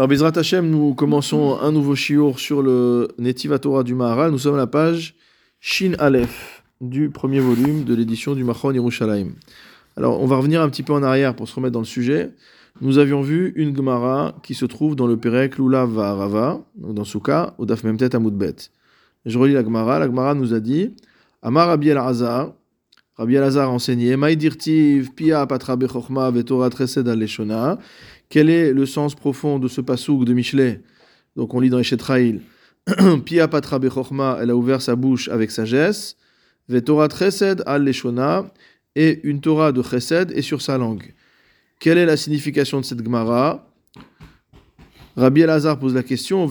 Alors, Bezrat Hashem, nous commençons un nouveau shiur sur le Netiva Torah du Maharal. Nous sommes à la page Shin Aleph du premier volume de l'édition du Machon Yerushalayim. Alors, on va revenir un petit peu en arrière pour se remettre dans le sujet. Nous avions vu une Gemara qui se trouve dans le Perek Lula Rava, dans Souka, au Daf Memtet Amoudbet. Je relis la Gemara. La Gemara nous a dit Amar Rabbi El-Azar, Rabbi El-Azar enseigné Maïdirtiv, Pia Patra Bechorma, Vetora Tresed Aleshona. Quel est le sens profond de ce pasouk de Michelet? Donc on lit dans Eshetraïl Pia Patra Bechorma, elle a ouvert sa bouche avec sagesse. Vetora Tresed Aleshona, et une Torah de Chesed est sur sa langue. Quelle est la signification de cette Gemara? Rabbi Elazar pose la question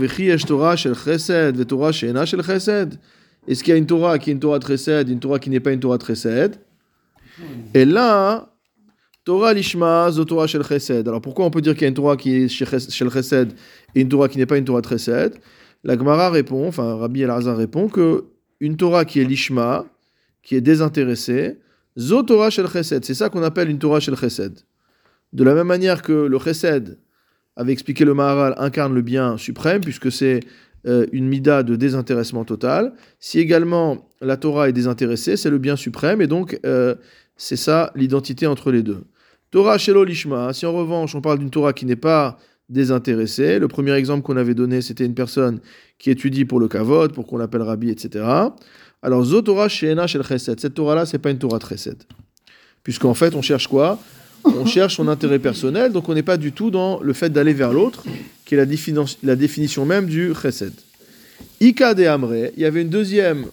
Torah shel Chesed, Torah she'ena shel Chesed. Est-ce qu'il y a une Torah qui est une Torah de Chesed, une Torah qui n'est pas une Torah de Chesed? Et là, Torah lishma, Torah shel Chesed. Alors pourquoi on peut dire qu'il y a une Torah qui est shel Chesed et une Torah qui n'est pas une Torah de Chesed? La Gemara répond, enfin Rabbi Elazar répond que une Torah qui est lishma, qui est désintéressée, Torah shel Chesed. C'est ça qu'on appelle une Torah shel Chesed. De la même manière que le Chesed, avait expliqué le Maharal, incarne le bien suprême, puisque c'est euh, une mida de désintéressement total. Si également la Torah est désintéressée, c'est le bien suprême, et donc euh, c'est ça l'identité entre les deux. Torah Shelo Lishma, si en revanche on parle d'une Torah qui n'est pas désintéressée, le premier exemple qu'on avait donné, c'était une personne qui étudie pour le kavod, pour qu'on l'appelle rabbi, etc. Alors, Zo Torah Sheena Shel Chesed, cette Torah-là, c'est pas une Torah de Chesed. Puisqu'en fait, on cherche quoi? On cherche son intérêt personnel, donc on n'est pas du tout dans le fait d'aller vers l'autre, qui est la, la, définition même du chesed. Ika de Amre, il y avait une deuxième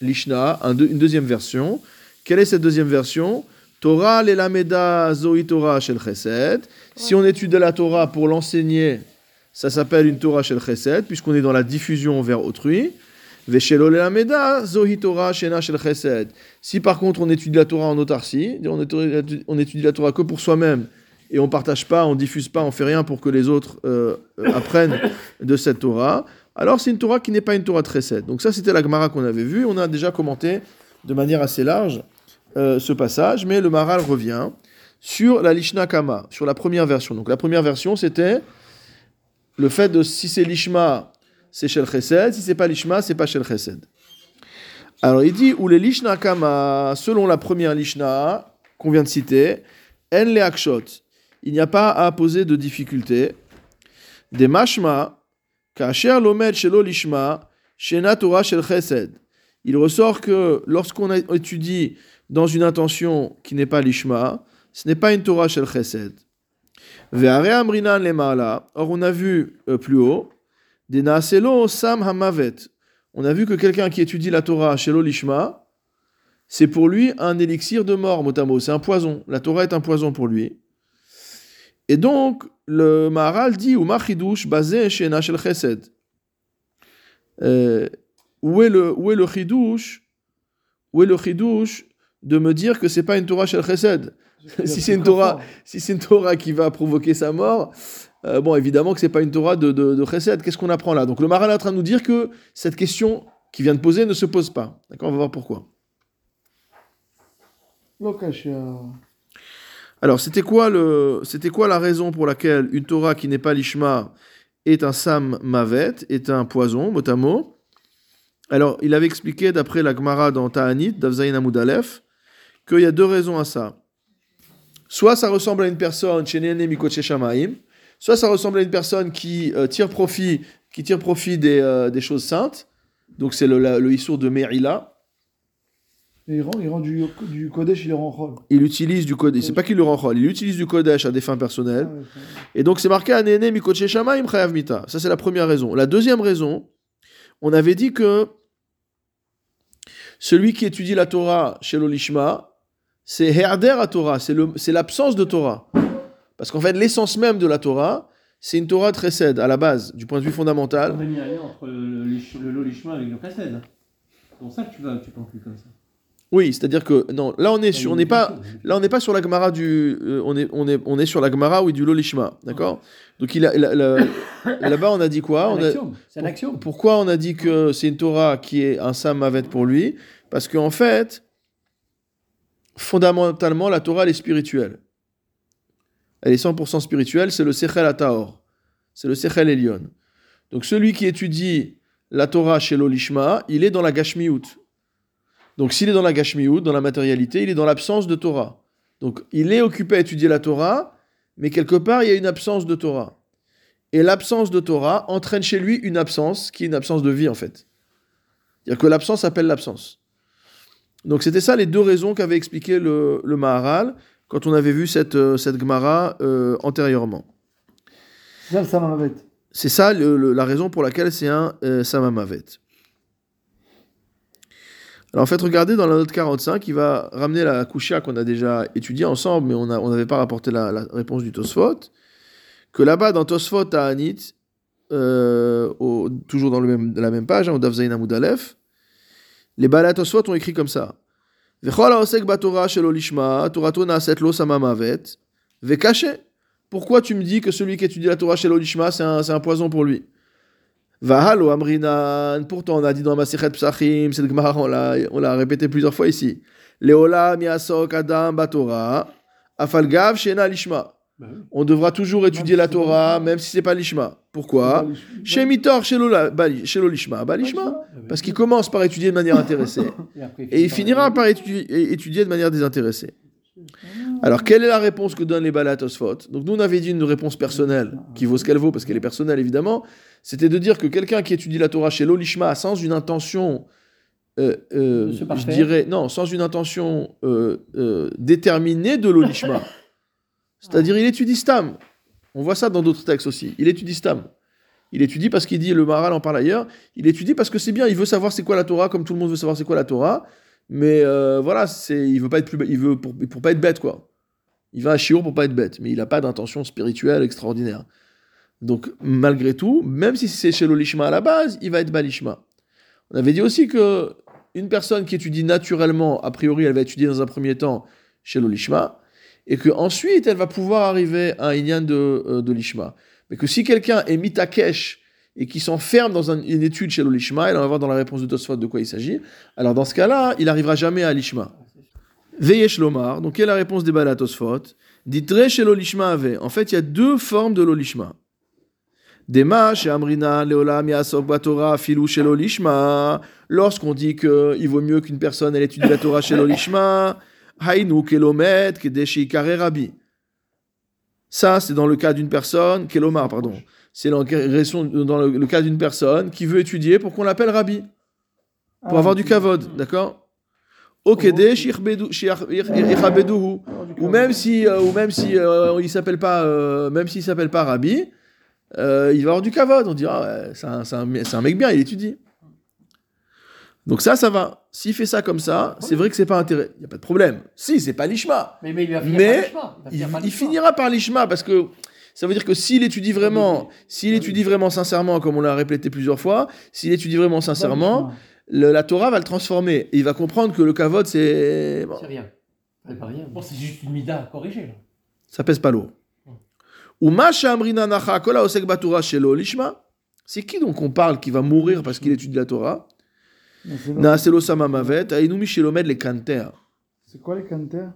lishna, une deuxième version. Quelle est cette deuxième version? Torah lelameda zoi Torah shel chesed. Si on étudie la Torah pour l'enseigner, ça s'appelle une Torah shel chesed, puisqu'on est dans la diffusion vers autrui. Si par contre on étudie la Torah en autarcie, on étudie la Torah que pour soi-même et on partage pas, on diffuse pas, on fait rien pour que les autres euh, euh, apprennent de cette Torah, alors c'est une Torah qui n'est pas une Torah très chesed. Donc ça c'était la Gemara qu'on avait vue, on a déjà commenté de manière assez large euh, ce passage, mais le Maral revient sur la Lishna Kama, sur la première version. Donc la première version c'était le fait de si c'est Lishma c'est Shel Chesed. Si c'est pas Lishma, c'est pas Shel Chesed. Alors il dit, ou les Lishna Kama, selon la première Lishna qu'on vient de citer, En le Akshot, il n'y a pas à poser de difficulté. Des Mashma, Kasher Lomed Shelo Lishma, Shena Torah Shel Chesed. Il ressort que lorsqu'on étudie dans une intention qui n'est pas Lishma, ce n'est pas une Torah Shel Chesed. Or on a vu euh, plus haut Sam Hamavet. On a vu que quelqu'un qui étudie la Torah chez l'Olishma, c'est pour lui un élixir de mort, motamo. C'est un poison. La Torah est un poison pour lui. Et donc, le Maharal dit ou Machidush basé chez Nashel Chesed. Euh, où est le où le chidouche Où est le chidouche de me dire que c'est pas une Torah shel Chesed Si c'est une Torah, si c'est une Torah qui va provoquer sa mort, euh, bon, évidemment que c'est pas une Torah de, de, Chesed. Qu'est-ce qu'on apprend là? Donc le Maral est en train de nous dire que cette question qui vient de poser ne se pose pas. D'accord? On va voir pourquoi. Alors, c'était quoi, le, c'était quoi la raison pour laquelle une Torah qui n'est pas l'Ishma est un Sam Mavet, est un poison, mot à mot? Alors, il avait expliqué, d'après la Gemara dans Ta'anit, d'Avzaïn Amoudalef, qu'il y a deux raisons à ça. Soit ça ressemble à une personne, Soit ça ressemble à une personne qui euh, tire profit, qui tire profit des, euh, des choses saintes. Donc c'est le, le Issour de Merila. il rend, il rend du, du Kodesh, il le rend rôle. Il utilise du Kodesh. C'est pas qu'il le rend rôle. Il utilise du Kodesh à des fins personnelles. Ah, Et donc c'est marqué Anene Mikoche Shamaim Chayav Mita. Ça c'est la première raison. La deuxième raison, on avait dit que celui qui étudie la Torah chez l'Olishma, c'est Herder à Torah, c'est l'absence de Torah. Parce qu'en fait, l'essence même de la Torah, c'est une Torah très cède à la base, du point de vue fondamental. On mis rien entre le, le, Lolishma avec le Chesed. C'est pour ça que tu, vas, tu conclus comme ça. Oui, c'est-à-dire que non, là on est sur, on n'est pas, là on n'est pas sur la Gemara du, euh, on est, on est, on est sur la Gemara oui du Lolishma, d'accord? Donc il là-bas on a dit quoi? C'est un action. Pourquoi on a dit que c'est une Torah qui est un Sam Mavet pour lui? Parce qu'en fait, fondamentalement la Torah elle est spirituelle elle est 100% spirituelle, c'est le Sechel Ataor. C'est le Sechel Elion. Donc celui qui étudie la Torah chez l'Olishma, il est dans la Gashmiut. Donc s'il est dans la Gashmiut, dans la matérialité, il est dans l'absence de Torah. Donc il est occupé à étudier la Torah, mais quelque part il y a une absence de Torah. Et l'absence de Torah entraîne chez lui une absence qui est une absence de vie en fait. C'est-à-dire que l'absence appelle l'absence. Donc c'était ça les deux raisons qu'avait expliqué le, le Maharal quand on avait vu cette, euh, cette Gemara euh, antérieurement. C'est ça le Samamavet. C'est ça le- la raison pour laquelle c'est un euh, Samamavet. Alors en fait, regardez dans la note 45, il va ramener la Kushia qu'on a déjà étudiée ensemble, mais on n'avait pas rapporté la, la réponse du Tosfot. Que là-bas, dans Tosfot à Anit, euh, au- toujours dans le même, la même page, hein, au Amud Aleph, les Balat Tosfot ont écrit comme ça. Pourquoi tu me dis que celui qui étudie la Torah chez l'Olishma, c'est un, c'est un poison pour lui? Vahalo Amrinan, pourtant on a dit dans Masichet Psachim, Gemara, on l'a, répété plusieurs fois ici. Leola miasok adam batorah, afalgav shena lishma. Bah. On devra toujours étudier la Torah, même si c'est pas l'Ishma. Pourquoi Chez Mitor, chez chez l'Olishma, bah l'Ishma. Parce qu'il commence par étudier de manière intéressée. Et il finira par étudier, étudier de manière désintéressée. Alors, quelle est la réponse que donnent les Balatosphot Donc, nous, on avait dit une réponse personnelle, qui vaut ce qu'elle vaut, parce qu'elle est personnelle, évidemment. C'était de dire que quelqu'un qui étudie la Torah chez l'Olishma sans une intention, euh, euh, je dirais, non, sans une intention euh, déterminée de l'Olishma. C'est-à-dire, il étudie Stam. On voit ça dans d'autres textes aussi. Il étudie Stam. Il étudie parce qu'il dit, le Maharal en parle ailleurs, il étudie parce que c'est bien, il veut savoir c'est quoi la Torah, comme tout le monde veut savoir c'est quoi la Torah. Mais euh, voilà, c'est, il veut pas être plus, il veut pour, pour pas être bête quoi. Il va à Chiour pour pas être bête, mais il n'a pas d'intention spirituelle extraordinaire. Donc malgré tout, même si c'est chez l'Olishma à la base, il va être Balishma. On avait dit aussi que une personne qui étudie naturellement, a priori, elle va étudier dans un premier temps chez l'Olishma, et que ensuite elle va pouvoir arriver à un Inyan de, euh, l'Ishma. Mais que si quelqu'un est mitakesh et qui s'enferme dans un- une étude chez l'Olishma, et on va voir dans la réponse de Tosfot de quoi il s'agit, alors dans ce cas-là, il n'arrivera jamais à l'Ishma. Veyesh Lomar, donc quelle est la réponse des Balat Tosfot? Ditre chez l'Olishma ave. En fait, il y a deux formes de l'Olishma. Dema chez Amrina, Leolam Yasok Batora, Filou chez l'Olishma. Lorsqu'on dit qu'il vaut mieux qu'une personne elle étudie la Torah chez l'Olishma, Hainu Kelomet, Kedeshi Rabbi. Ça, c'est dans le cas d'une personne, Kelomar, pardon. C'est dans le dans le- le cas d'une personne qui veut étudier pour qu'on l'appelle Rabbi pour avoir du kavod, d'accord? Irabeduhu. Ou même si, euh, ou même si euh, il s'appelle pas, euh, même s'il s'appelle pas Rabbi, euh, il va avoir du kavod. On dira, un, un c'est un mec bien, il étudie. Donc ça, ça va. S'il fait ça comme ça, c'est vrai que c'est pas intérêt. Il y a pas de problème. Si, c'est pas l'ishma. Mais, mais il va finir Mais par l'ishma. va Il, finir par il l'ishma. finira par l'ishma parce que ça veut dire que s'il étudie vraiment, s'il étudie vraiment sincèrement, comme on l'a répété plusieurs fois, s'il étudie vraiment sincèrement, le- la Torah va le transformer. Et il va comprendre que le kavod, c'est. bon, C'est rien. C'est pas rien. Bon, c'est juste une mida corrigée. Là. ça pèse pas lourd. Ou Masha Amrina Nacha Kola Osek Batura Shelo Lishma. C'est qui donc on parle qui va mourir parce qu'il étudie la Torah? Naaselo Samamavet, Ainumi Shelomed le Kanter. C'est quoi les canters?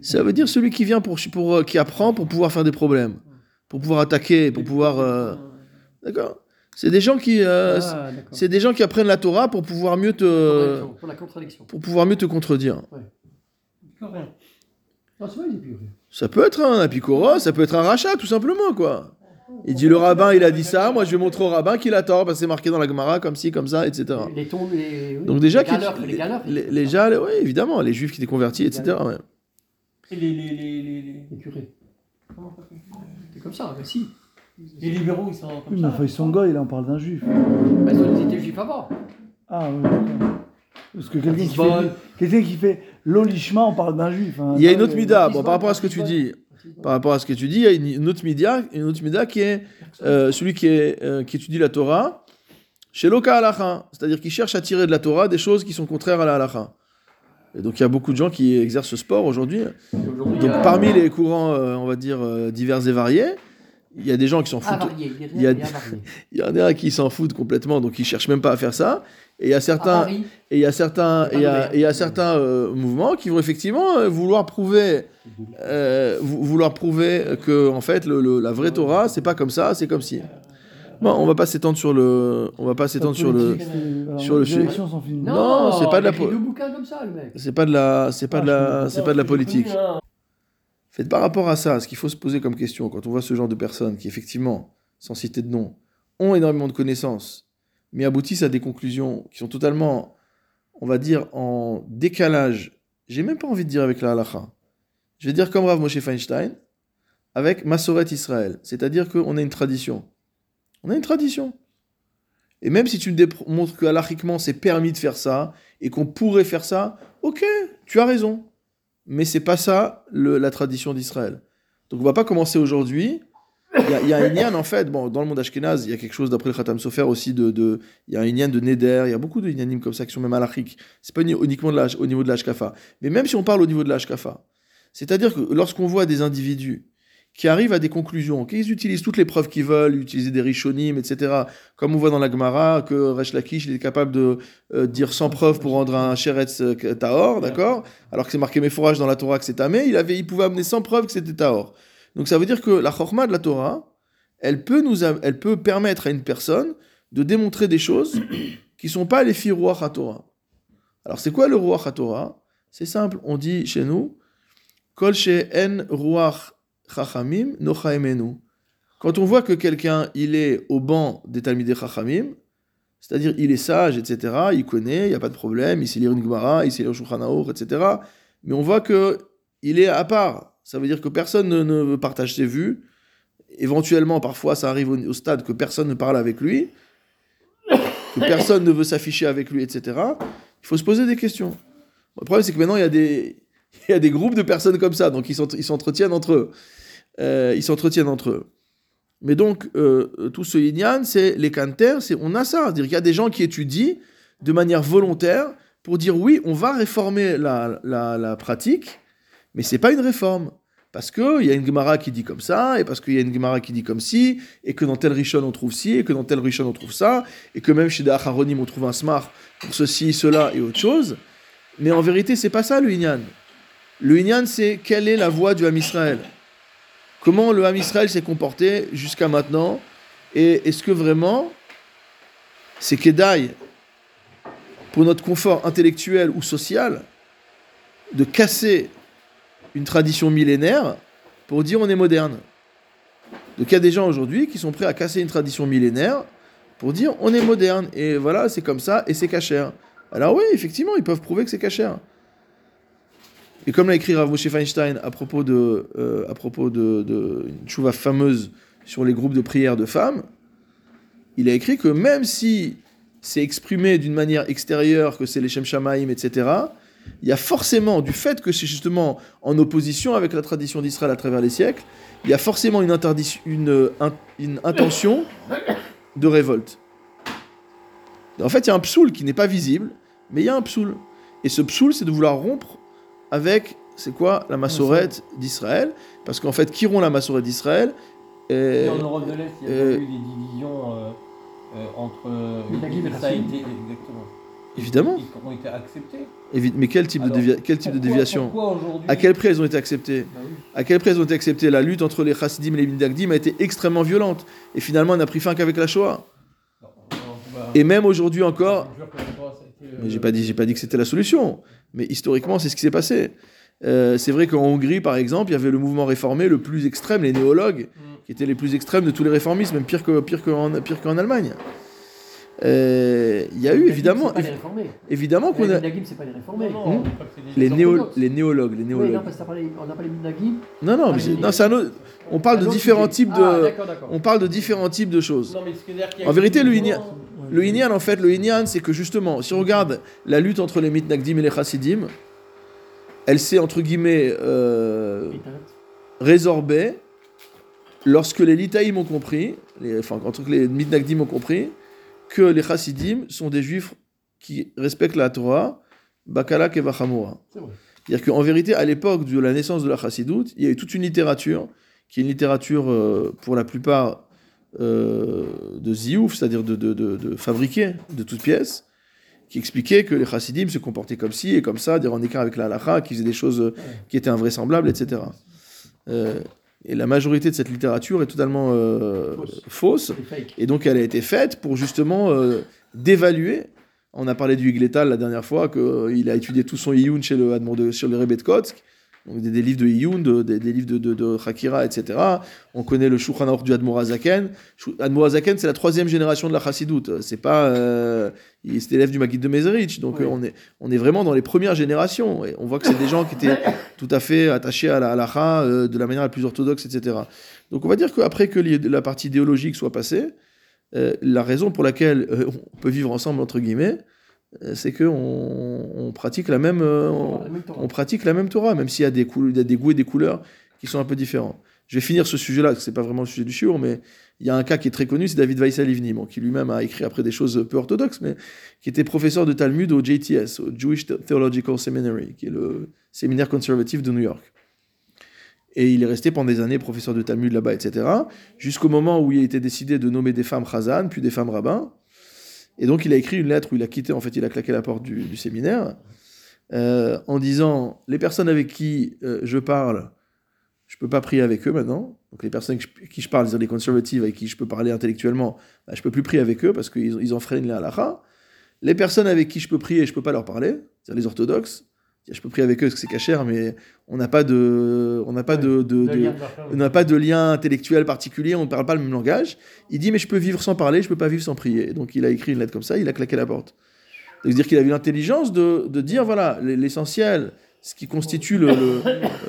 Ça veut dire celui qui vient pour, pour euh, qui apprend pour pouvoir faire des problèmes, pour pouvoir attaquer, pour pouvoir. euh, D'accord? C'est des gens qui. euh, ah, c'est des gens qui apprennent la Torah pour pouvoir mieux te, Pour la contradiction. pour pouvoir mieux te contredire. Non, vrai. Ça peut être un apicoro, ça peut être un rachat, tout simplement, quoi. Il dit le rabbin, il a dit ça, moi je vais montrer au rabbin qu'il a tort, parce que c'est marqué dans la Gemara, comme ci, comme ça, etc. Les tons, les. oui, Donc déjà, les galeurs, les galeurs. les, les oui, évidemment, les juifs qui étaient convertis, etc. ouais. Et les, les, les, les, les... les curés. C'est comme ça, mais si. Les libéraux, ils sont comme Oui, mais ça. ils sont goy, là, on parle d'un juif. Bah, ils étaient juifs avant. Ah, oui. Parce que quelqu'un qui, fait, quelqu'un qui fait l'olishma, on parle d'un juif. hein. Il y a une autre Ah, mida, bon, par rapport à ce que tu dis, par rapport à ce que tu dis, il y a une, autre mida, une autre mida qui est euh, celui qui, est, euh, qui étudie la Torah chez Loka Halacha, c'est-à-dire qui cherche à tirer de la Torah des choses qui sont contraires à la Halacha. Et donc il y a beaucoup de gens qui exercent ce sport aujourd'hui. Donc euh, parmi les courants, euh, on va dire, divers et variés, il y a des gens qui s'en foutent. Avarié, il il y a-. Il y en a qui s'en foutent complètement, donc ils cherchent même pas à faire ça. Et il y a certains, et il y a certains, et il y a, et il y a certains euh, mouvements qui vont effectivement euh, vouloir prouver, euh, vou- vouloir prouver que en fait le, le- la vraie Torah c'est pas comme ça, c'est comme si. Bon, on va pas s'étendre sur le, on va pas s'étendre sur le, sur le. Non, c'est pas de la c'est pas de la, c'est pas de la, Ah, c'est pas de la politique. hein. Faites par rapport à ça, ce qu'il faut se poser comme question quand on voit ce genre de personnes qui, effectivement, sans citer de nom, ont énormément de connaissances, mais aboutissent à des conclusions qui sont totalement, on va dire, en décalage. J'ai même pas envie de dire avec la halakha. Je vais dire comme Rav Moshe Feinstein, avec Masoret Israël. C'est-à-dire qu'on a une tradition. On a une tradition. Et même si tu me dépr- montres que halachiquement c'est permis de faire ça, et qu'on pourrait faire ça, ok, tu as raison mais c'est pas ça la tradition d'Israël. Donc on va pas commencer aujourd'hui. Il y a, il y a un Inyan en fait, bon, dans le monde ashkénaze, il y a quelque chose d'après le Khatam Sofer aussi de, de- il y a un Inyan de Neder, il y a beaucoup de Inyanim comme ça qui sont même halachiques. C'est pas uni- uniquement de la- au niveau de l'Ashkafa. Mais même si on parle au niveau de l'Ashkafa, c'est-à-dire que lorsqu'on voit des individus qui arrivent à des conclusions, qu'ils utilisent toutes les preuves qu'ils veulent, utiliser des rishonim, etc. Comme on voit dans la Gemara, que Resh Lakish il est capable de euh, dire sans preuve pour rendre un sheretz euh, tahor, d'accord? Alors que c'est marqué méforage dans la Torah que c'est tamé, il, avait, il pouvait amener sans preuve que c'était tahor. Donc ça veut dire que la chorma de la Torah, elle peut, nous, elle peut permettre à une personne de démontrer des choses qui sont pas les filles Ruach HaTorah. Alors c'est quoi le Ruach HaTorah? C'est simple, on dit chez nous, Kol en Ruach Chachamim. Quand on voit que quelqu'un, il est au banc des Talmidei Chachamim, c'est-à-dire il est sage, etc., il connaît, il n'y a pas de problème, il sait lire une Gemara, il sait lire Shulchan etc., mais on voit que il est à part. Ça veut dire que personne ne, partage ses vues. Éventuellement, parfois, ça arrive au, stade que personne ne parle avec lui, que personne ne veut s'afficher avec lui, etc. Il faut se poser des questions. Le problème, c'est que maintenant, il y a des, il y a des groupes de personnes comme ça, donc ils s'entre- ils s'entretiennent entre eux. Euh, ils s'entretiennent entre eux. Mais donc, euh, tout ce yin c'est les canters, c'est on a ça. C'est-à-dire qu'il y a des gens qui étudient de manière volontaire pour dire oui, on va réformer la, la pratique, mais c'est pas une réforme. Parce qu'il y a une Gemara qui dit comme ça, et parce qu'il y a une Gemara qui dit comme ci, et que dans tel Rishon on trouve ci, et que dans tel Rishon on trouve ça, et que même chez des Acharonim on trouve un smart pour ceci, cela et autre chose. Mais en vérité, c'est pas ça le Inyan. Le Inyan, c'est quelle est la voie du Ham Israël Comment le Ham Israël s'est comporté jusqu'à maintenant? Et est-ce que vraiment c'est Kedaï pour notre confort intellectuel ou social de casser une tradition millénaire pour dire on est moderne Donc il y a des gens aujourd'hui qui sont prêts à casser une tradition millénaire pour dire on est moderne et voilà c'est comme ça et c'est cachère. Alors oui effectivement ils peuvent prouver que c'est cachère. Et comme l'a écrit Rav Moshe Feinstein à propos de, euh, une chouva fameuse sur les groupes de prière de femmes, il a écrit que même si c'est exprimé d'une manière extérieure, que c'est les Shem Shamaim, etc., il y a forcément, du fait que c'est justement en opposition avec la tradition d'Israël à travers les siècles, il y a forcément une, intention de révolte. En fait, il y a un psoul qui n'est pas visible, mais il y a un psoul. Et ce psoul, c'est de vouloir rompre avec, c'est quoi, la massorette d'Israël. Parce qu'en fait, qui rompt la massorette d'Israël Et euh, en Europe de l'Est, il y a euh, eu des divisions euh, euh, entre. euh, Minagim et ça a Chassim. été exactement. Évidemment. Ils ont été acceptés. Mais quel type, de, dévia- quel type de déviation À quel prix elles ont été acceptées Bah oui. À quel prix elles ont été acceptées La lutte entre les Chassidim et les Mindagdim a été extrêmement violente. Et finalement, elle n'a pris fin qu'avec la Shoah. Non, non, bah, Et même aujourd'hui encore, que euh, Mais j'ai pas dit, j'ai pas dit que c'était la solution. Mais historiquement, c'est ce qui s'est passé. Euh, c'est vrai qu'en Hongrie, par exemple, il y avait le mouvement réformé le plus extrême, les néologues, Mm. qui étaient les plus extrêmes de tous les réformistes, même pire que pire qu'en pire qu'en Allemagne. Euh, Il y a eu évidemment, pas les évidemment qu'on Les a Minagim, c'est pas les réformés. Non, non, Hmm. on les, néo, les néologues, les Oui, néologues. non, parce qu'on n'a pas les Minagim. Non, non, Ah, mais les- non, c'est un autre- On parle de différents types de, Ah, d'accord, d'accord. on parle de différents types de choses. Non, mais En vérité, le Inyan- Le Inyan, en fait, le Inyan, c'est que justement, si on regarde la lutte entre les Mitnagdim et les Chassidim, elle s'est entre guillemets euh, résorbée lorsque les Litaïm ont compris, les, enfin, entre que les Mitnagdim ont compris, que les Chassidim sont des juifs qui respectent la Torah, Bakalak et Vachamora. C'est vrai. C'est-à-dire qu'en vérité, à l'époque de la naissance de la Chassidoute, il y a eu toute une littérature qui est une littérature euh, pour la plupart euh, de ziouf, c'est-à-dire de, de, de, de fabriquer de toutes pièces, qui expliquait que les chassidim se comportaient comme ci et comme ça, dire en écart avec la halakha, qui faisaient des choses qui étaient invraisemblables, etc. Euh, et la majorité de cette littérature est totalement euh, Fausse. Et donc, elle a été faite pour justement euh, dévaluer. On a parlé du Higletal la dernière fois, qu'il a étudié tout son Iyun chez le, sur le Rebbe de Kotsk. Donc, des, des livres de Iyun, de- des, des livres de, de, de Hakira, etc. On connaît le Shulchan Aruch du Admor Azaken. Shou- Admor Azaken, c'est la troisième génération de la Chassidoute. C'est pas. Euh, il est élève du Maguid de Mezerich. Donc, Oui. euh, on, est, on est vraiment dans les premières générations. Et on voit que c'est des gens qui étaient tout à fait attachés à la halakha euh, de la manière la plus orthodoxe, etc. Donc, on va dire qu'après que la partie idéologique soit passée, euh, la raison pour laquelle on peut vivre ensemble, entre guillemets, c'est qu'on on pratique la même. euh, on- pratique la même Torah, même s'il y a des, il y a des goûts et des couleurs qui sont un peu différents. Je vais finir ce sujet-là, parce que c'est pas vraiment le sujet du shiur, mais il y a un cas qui est très connu, c'est David Weissel Ivni, bon, qui lui-même a écrit après des choses peu orthodoxes, mais qui était professeur de Talmud au JTS, au Jewish Theological Seminary, qui est le séminaire conservatif de New York. Et il est resté pendant des années professeur de Talmud là-bas, etc., jusqu'au moment où il a été décidé de nommer des femmes chazan, puis des femmes rabbins. Et donc il a écrit une lettre où il a quitté, en fait, il a claqué la porte du, séminaire, euh, en disant les personnes avec qui euh, je parle, je peux pas prier avec eux maintenant. Donc les personnes avec qui je parle, les conservatives avec qui je peux parler intellectuellement, bah, je peux plus prier avec eux parce qu'ils ils enfreignent la halakha. Les personnes avec qui je peux prier, je peux pas leur parler, c'est-à-dire les orthodoxes. Je peux prier avec eux parce que c'est cachère, mais on n'a pas de, on n'a pas de, on n'a pas de lien intellectuel particulier, on ne parle pas le même langage. Il dit mais je peux vivre sans parler, je peux pas vivre sans prier. Donc il a écrit une lettre comme ça, il a claqué la porte. C'est-à-dire qu'il a eu l'intelligence de, de dire voilà l'essentiel, ce qui constitue le,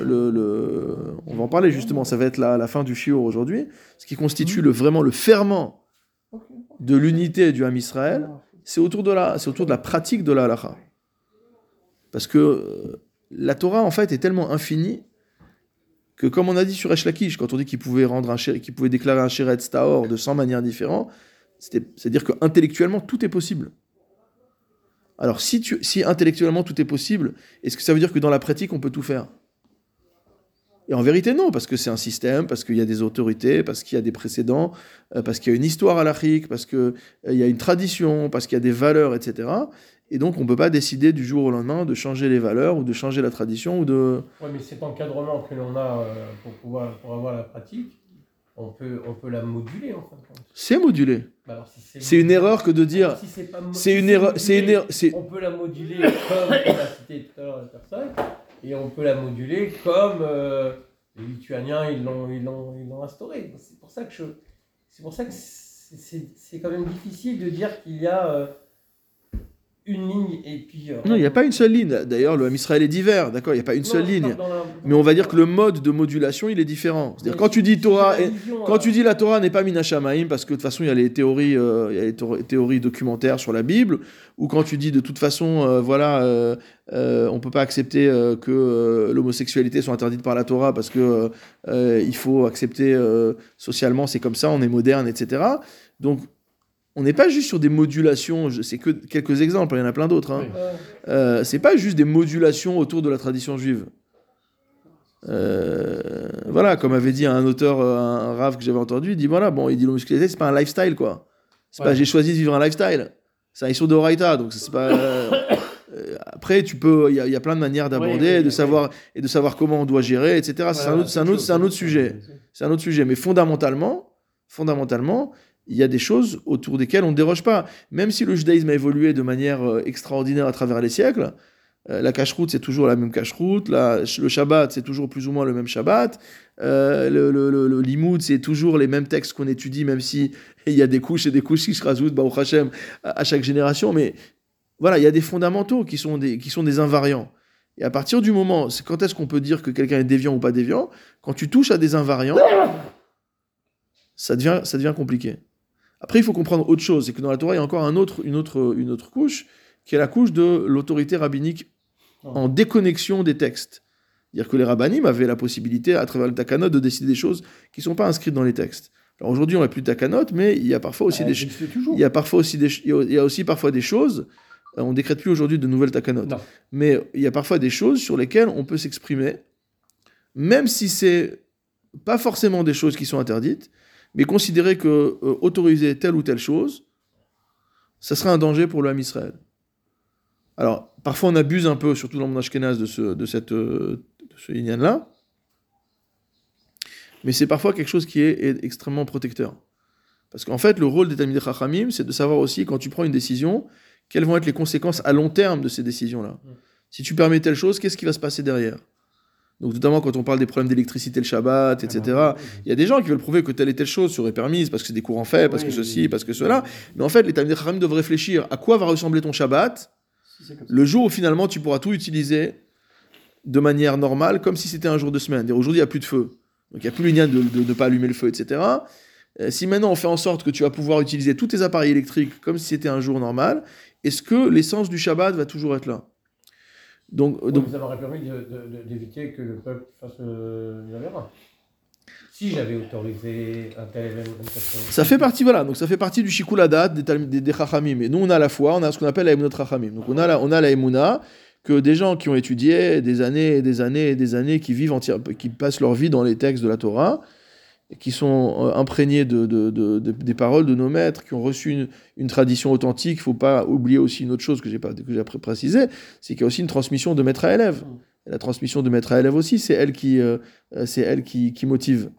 le, le- le- on va en parler justement, ça va être la, la fin du shiur aujourd'hui, ce qui constitue le vraiment le ferment de l'unité du Ham Israël, c'est autour de la, c'est autour de la pratique de la halakha. Parce que euh, la Torah, en fait, est tellement infinie que, comme on a dit sur Esh Lakish, quand on dit qu'il pouvait, pouvait déclarer un Sheretz Tahor de 100 manières différentes, c'est-à-dire qu'intellectuellement, tout est possible. Alors, si, tu, si intellectuellement tout est possible, est-ce que ça veut dire que dans la pratique, on peut tout faire? Et en vérité, non, parce que c'est un système, parce qu'il y a des autorités, parce qu'il y a des précédents, euh, parce qu'il y a une histoire halachique, parce qu'il y a une tradition, parce qu'il y a des valeurs, etc. Et donc, on ne peut pas décider du jour au lendemain de changer les valeurs ou de changer la tradition ou de... Ouais, mais cet encadrement que l'on a euh, pour pouvoir pour avoir la pratique, on peut, on peut la moduler en fin de compte. C'est modulé. Bah alors, si C'est une erreur que de dire... Si c'est pas mo- C'est une erreur... C'est une erreur... c'est- On peut la moduler comme on a cité tout à l'heure la personne, et on peut la moduler comme euh, les Lituaniens ils l'ont ils l'ont ils l'ont instauré. C'est pour ça que je c'est pour ça que c'est- c'est c'est quand même difficile de dire qu'il y a euh, une ligne et puis. euh, Non, il n'y a pas une seule ligne. D'ailleurs, le Israël est divers, d'accord Il n'y a pas une Non, seule ligne. la- Mais on va dire que le mode de modulation, il est différent. C'est-à-dire quand tu dis Torah... Quand euh, tu dis la Torah n'est pas Minashamaim, parce que de toute façon il y a les théories, euh, il y a les théor- théories documentaires sur la Bible, ou quand tu dis de toute façon, euh, voilà, on peut pas accepter que l'homosexualité soit interdite par la Torah parce que il faut accepter socialement, c'est comme ça, on est moderne, etc. Donc on n'est pas juste sur des modulations, c'est que quelques exemples, il y en a plein d'autres. Hein. Oui. euh, c'est pas juste des modulations autour de la tradition juive. Euh, voilà, comme avait dit un auteur, euh, un, rave que j'avais entendu, il dit voilà, bon, il dit l'homosexualité, c'est pas un lifestyle, quoi. C'est pas j'ai choisi de vivre un lifestyle. C'est un issue de Horaïta, donc c'est pas. euh, après, tu peux, il y, a- il y a plein de manières d'aborder, de savoir et de savoir comment on doit gérer, etc. c'est un autre, c'est un autre, c'est un autre sujet. C'est un autre sujet. Mais fondamentalement, fondamentalement, il y a des choses autour desquelles on ne déroge pas. Même si le judaïsme a évolué de manière euh, extraordinaire à travers les siècles, euh, la cache-route, c'est toujours la même cache-route. Le Shabbat, c'est toujours plus ou moins le même Shabbat. Euh, le, le, c'est toujours les mêmes textes qu'on étudie, même si il y a des couches et des couches qui se rajoutent, Baruch Hashem, à, à chaque génération. Mais voilà, il y a des fondamentaux qui sont des, qui sont des invariants. Et à partir du moment, quand est-ce qu'on peut dire que quelqu'un est déviant ou pas déviant? Quand tu touches à des invariants, ça devient, ça devient compliqué. Après, il faut comprendre autre chose, c'est que dans la Torah, il y a encore un autre, une, autre, une autre couche, qui est la couche de l'autorité rabbinique en déconnexion des textes. C'est-à-dire que les rabbinim avaient la possibilité, à travers le takanot, de décider des choses qui ne sont pas inscrites dans les textes. Alors aujourd'hui, on n'a plus de takanot, mais il y a parfois aussi Ah, des, toujours. il y a parfois aussi des, il y a aussi parfois des choses. euh, On décrète plus aujourd'hui de nouvelles takanot, Non. mais il y a parfois des choses sur lesquelles on peut s'exprimer, même si c'est pas forcément des choses qui sont interdites, mais considérer que euh, autoriser telle ou telle chose, ça serait un danger pour le Ham Israël. Alors, parfois on abuse un peu, surtout dans le monde ashkénaze, de ce, de cette, euh, de ce inyan-là, mais c'est parfois quelque chose qui est, est extrêmement protecteur. Parce qu'en fait, le rôle des Talmidei Chachamim, c'est de savoir aussi, quand tu prends une décision, quelles vont être les conséquences à long terme de ces décisions-là. Si tu permets telle chose, qu'est-ce qui va se passer derrière? Donc, notamment quand on parle des problèmes d'électricité le Shabbat, etc., il y a des gens qui veulent prouver que telle et telle chose serait permise parce que c'est des courants faibles, parce que ceci, oui. parce que cela. Mais en fait, les Talmidei Chachamim doivent réfléchir à quoi va ressembler ton Shabbat Si le jour où finalement tu pourras tout utiliser de manière normale, comme si c'était un jour de semaine. Dire, Aujourd'hui, il n'y a plus de feu. Donc il n'y a plus le lien de ne pas allumer le feu, etc. Euh, si maintenant on fait en sorte que tu vas pouvoir utiliser tous tes appareils électriques comme si c'était un jour normal, est-ce que l'essence du Shabbat va toujours être là? Donc, Donc, donc, ça m'aurait permis d'éviter que le peuple fasse euh, la verra. Si j'avais autorisé un tel événement ça. fait partie, voilà, donc ça fait partie du shikuladat des, Talm- des, des Chachamim. Et nous, on a la foi, on a ce qu'on appelle la Emunot Chachamim. Donc on a la, on a la Emuna, que des gens qui ont étudié des années et des années et des années, qui vivent entière, qui passent leur vie dans les textes de la Torah, qui sont euh, imprégnés de, de- de- de- des paroles de nos maîtres, qui ont reçu une, une tradition authentique. Il faut pas oublier aussi une autre chose que j'ai pas que j'ai pré- précisé, c'est qu'il y a aussi une transmission de maître à élève. Et la transmission de maître à élève aussi, c'est elle qui, euh, c'est elle qui, qui motive.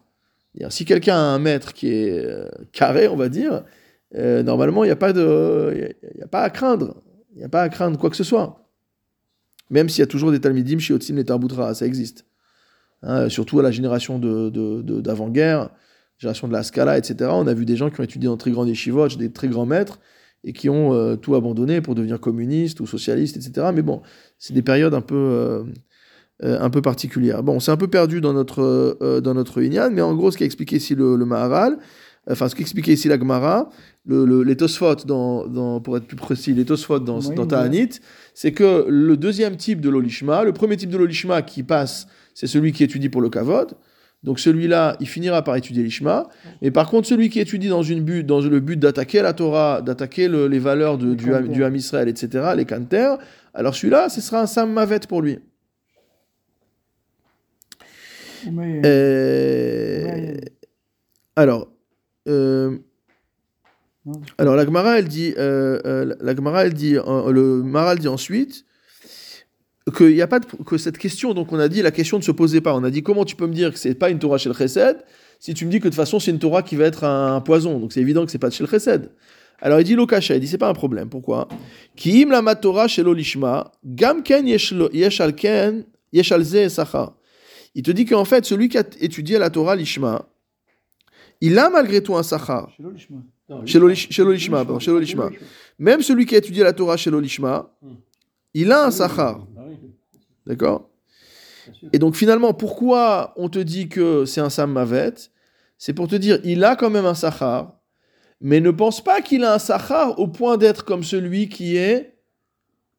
Si quelqu'un a un maître qui est euh, carré, on va dire, euh, normalement, il n'y a, pas de- il y a- il y a pas à craindre. Il n'y a pas à craindre quoi que ce soit. Même s'il y a toujours des Talmidim chez Otzim et Tarboutra, ça existe. Hein, surtout à la génération de, de- de- d'avant-guerre, génération de la Scala, etc. On a vu des gens qui ont étudié dans de très grands yeshivot, des très grands maîtres, et qui ont euh, tout abandonné pour devenir communistes ou socialistes, etc. Mais bon, c'est des périodes un peu, euh, euh, un peu particulières. Bon, on s'est un peu perdu dans notre, dans notre Inyan, mais en gros, ce qu'a expliqué ici le, le Maharal, enfin, ce qu'expliquait ici la Gemara, le, le- les Tosfot, dans, dans- pour être plus précis, les Tosfot dans, Oui, dans oui. Ta'anit, c'est que le deuxième type de l'Olishma, le premier type de l'Olishma qui passe, c'est celui qui étudie pour le Kavod. Donc celui-là, il finira par étudier l'Ishma. Mais par contre, celui qui étudie dans, une but, dans le but d'attaquer la Torah, d'attaquer le- les valeurs de- Les du, Ham- du Ham Israël, etc., les Kanter, alors celui-là, ce sera un Sam Mavet pour lui. Euh. Alors, euh, alors la Gemara, elle dit, euh, la Gemara, elle dit, le Maral dit ensuite que y a pas de- que cette question, donc on a dit la question ne se posait pas. On a dit comment tu peux me dire que c'est pas une Torah chez le Chesed si tu me dis que de toute façon c'est une Torah qui va être un, un poison? Donc c'est évident que c'est pas chez le Chesed. Alors il dit Lokasha, il dit c'est pas un problème. Pourquoi? Ki im la Torah chez l'Olishma, gam ken yesh lo- yesh al ken yesh al ze sachar. Il te dit qu'en fait celui qui a étudié la Torah l'Ishma, il a malgré tout un sachar. Chez l'Olishma. Non, Chez l'Olish- chez l'Olishma, pardon, chez l'Olishma. Même celui qui a étudié la Torah chez l'Olishma, il a un sachar. D'accord. Et donc finalement, pourquoi on te dit que c'est un Sam Mavet? C'est pour te dire, il a quand même un Sachar, mais ne pense pas qu'il a un Sachar au point d'être comme celui qui est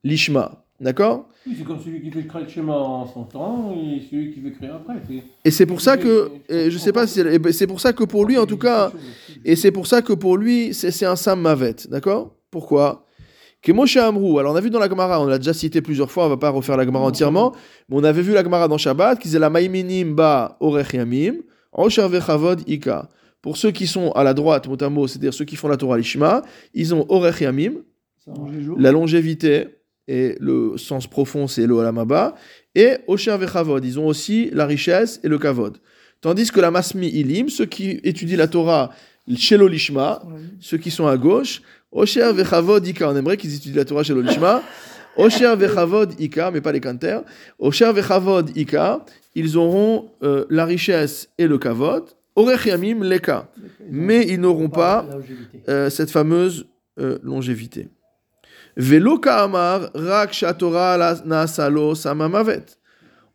l'Ishma. D'accord? Oui, c'est comme celui qui fait créer le schéma en son temps et celui qui veut créer après. Et c'est pour ça que, je sais pas si c'est- pour ça que pour lui en tout cas, et c'est pour ça que pour lui c'est un Sam Mavet. D'accord? Pourquoi? Que Moshe Amrou, alors on a vu dans la Gemara, on l'a déjà cité plusieurs fois, on va pas refaire la Gemara entièrement, mais on avait vu la Gemara dans Shabbat, qui disait la Maïminim ba orech yamim, Osher vechavod ika. Pour ceux qui sont à la droite, mot à mot, c'est-à-dire ceux qui font la Torah Lishma, ils ont orech yamim, la longévité, et le sens profond, c'est le olamaba, et Osher vechavod, ils ont aussi la richesse et le kavod. Tandis que la Masmi ilim, ceux qui étudient la Torah chez l'Olishma, ceux qui sont à gauche, Osher vechavod ika, on aimerait qu'ils étudient la Torah chez l'Olishma, Osher vechavod ika, mais pas les kanter, Osher vechavod ika, ils auront euh, la richesse et le kavod, orech yamim leka, mais ils n'auront pas euh, cette fameuse euh, longévité. Velo ka'amar rak shatora la- naasalo samamavet.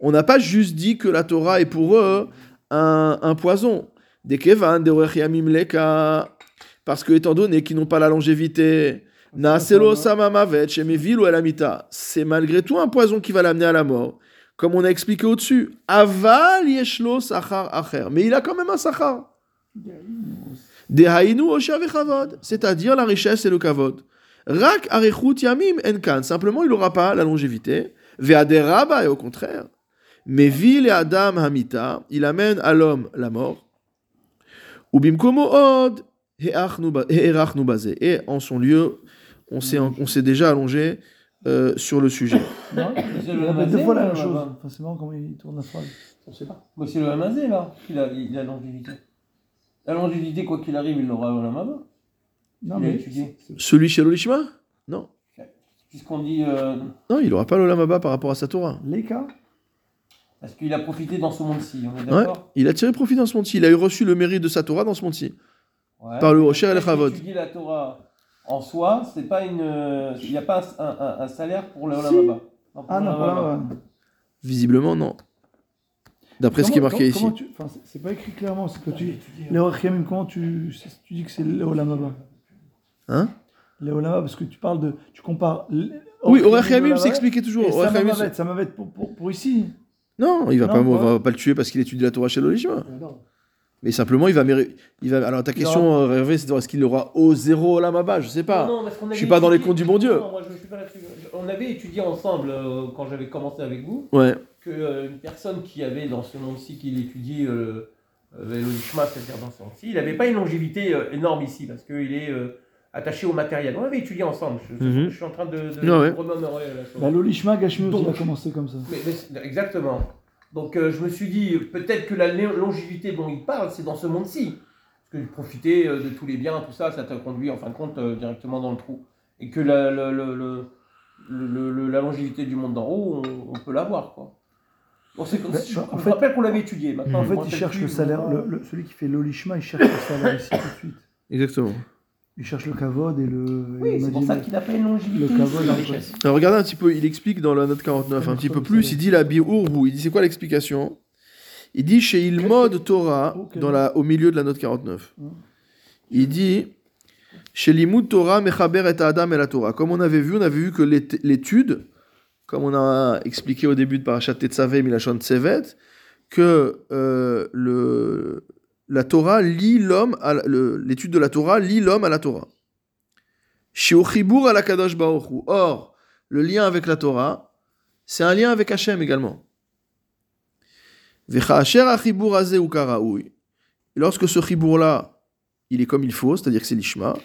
On n'a pas juste dit que la Torah est pour eux un, un poison. Des kevan, de yamim leka, parce que étant donné qu'ils n'ont pas la longévité, shemevil ou elamita, c'est malgré tout un poison qui va l'amener à la mort. Comme on a expliqué au-dessus, aval yeshlo sachar acher, mais il a quand même un sachar. C'est-à-dire la richesse et le kavod. Rak arechut yamim enkan, simplement il n'aura pas la longévité. Ve'aderaba, et au contraire. Mais vil et Adam Hamita, il amène à l'homme la mort. Ou bimkomo od, Et en son lieu, on s'est, on s'est déjà allongé euh, sur le sujet. Non C'est Il le répète deux fois la là, même chose. Enfin, c'est marrant comment il tourne la phrase. On sait pas. Bah, c'est le Hamazé, là, qu'il a, il a longévité. La longévité, quoi qu'il arrive, il l'aura au Lamaba. Non, Il a mais. étudié. c'est- Celui chez l'Olishma? Non. Puisqu'on dit. euh, Non, il n'aura pas l'Olamaba par rapport à sa Torah. Les cas parce qu'il a profité dans ce monde-ci, on est Ouais, d'accord? il a tiré profit dans ce monde-ci. Il a eu reçu le mérite de sa Torah dans ce monde-ci. Ouais. Par le Rocher et le Quelqu'un qui Chavod. étudie la Torah en soi, c'est pas une. Il n'y a pas un, un- un- un salaire pour le Olamaba. pour Ah non. Olamaba. ouais. Visiblement, non. D'après ce qui est marqué comment- ici. tu- enfin, c'est- pas écrit clairement. C'est que tu. Les Orachamim, comment tu, tu dis que c'est le Olamaba? Hein? Les Olamaba, parce que tu parles de. Tu compares. Oui, Orachamim c'est expliqué toujours. Samavet, Samavet pour, pour, pour ici. Non, il va Non, pas, va pas le tuer parce qu'il étudie la Torah chez l'Olishma. Euh, non. Mais simplement, il va mériter. Il va... Alors, ta question, euh, Hervé, c'est de savoir est-ce qu'il aura au zéro Olamaba Je sais pas. Non, non, parce qu'on Je suis pas dans les comptes du bon Dieu. Non, moi, je suis pas là-dessus. On avait étudié ensemble, euh, quand j'avais commencé avec vous, Ouais. que euh, une personne qui avait dans ce monde-ci, qui étudiait euh, c'est-à-dire dans ce monde-ci, il n'avait pas une longévité euh, énorme ici, parce qu'il est euh, attaché au matériel. On avait étudié ensemble. Je, Mhm. je suis en train de, de ouais. remémorer la chose. Bah, L'Olishma, Gashmius, il a commencé comme ça. Mais- mais c'est- exactement. Donc euh, je me suis dit, peut-être que la longévité dont il parle, c'est dans ce monde-ci. Parce que profiter euh, de tous les biens, tout ça, ça te conduit en fin de compte euh, directement dans le trou. Et que la, la- la- la- longévité du monde d'en haut, on, on peut l'avoir. Quoi. Bon, c'est comme- Bah, je, en je fait- rappelle qu'on l'avait étudié. Maintenant, En fait, il cherche le salaire. vraiment. Le, le- celui qui fait l'Olishma, il cherche le salaire ici tout de suite. Exactement. Il cherche le kavod et le. Oui, c'est pour ça qu'il n'a pas une longévité. Le kavod, ici. la richesse. Alors, regardez un petit peu, il explique dans la note 49 un petit peu plus. Il dit la bi'urhu. Il dit c'est quoi l'explication? Il dit chez Ilmod Torah, dans la, au milieu de la note 49. Hmm. Il dit chez Limud Torah, Mechaber et Adam et la Torah. Comme on avait vu, on avait vu que l'ét- l'étude, comme on a expliqué au début de Parashat Tetzaveh, Milachon Tsevet, que euh, le, la Torah l'homme, à l'étude de la Torah lie l'homme à la Torah. Or, le lien avec la Torah, c'est un lien avec Hachem également. Lorsque ce chibour-là, il est comme il faut, c'est-à-dire que c'est l'ishma,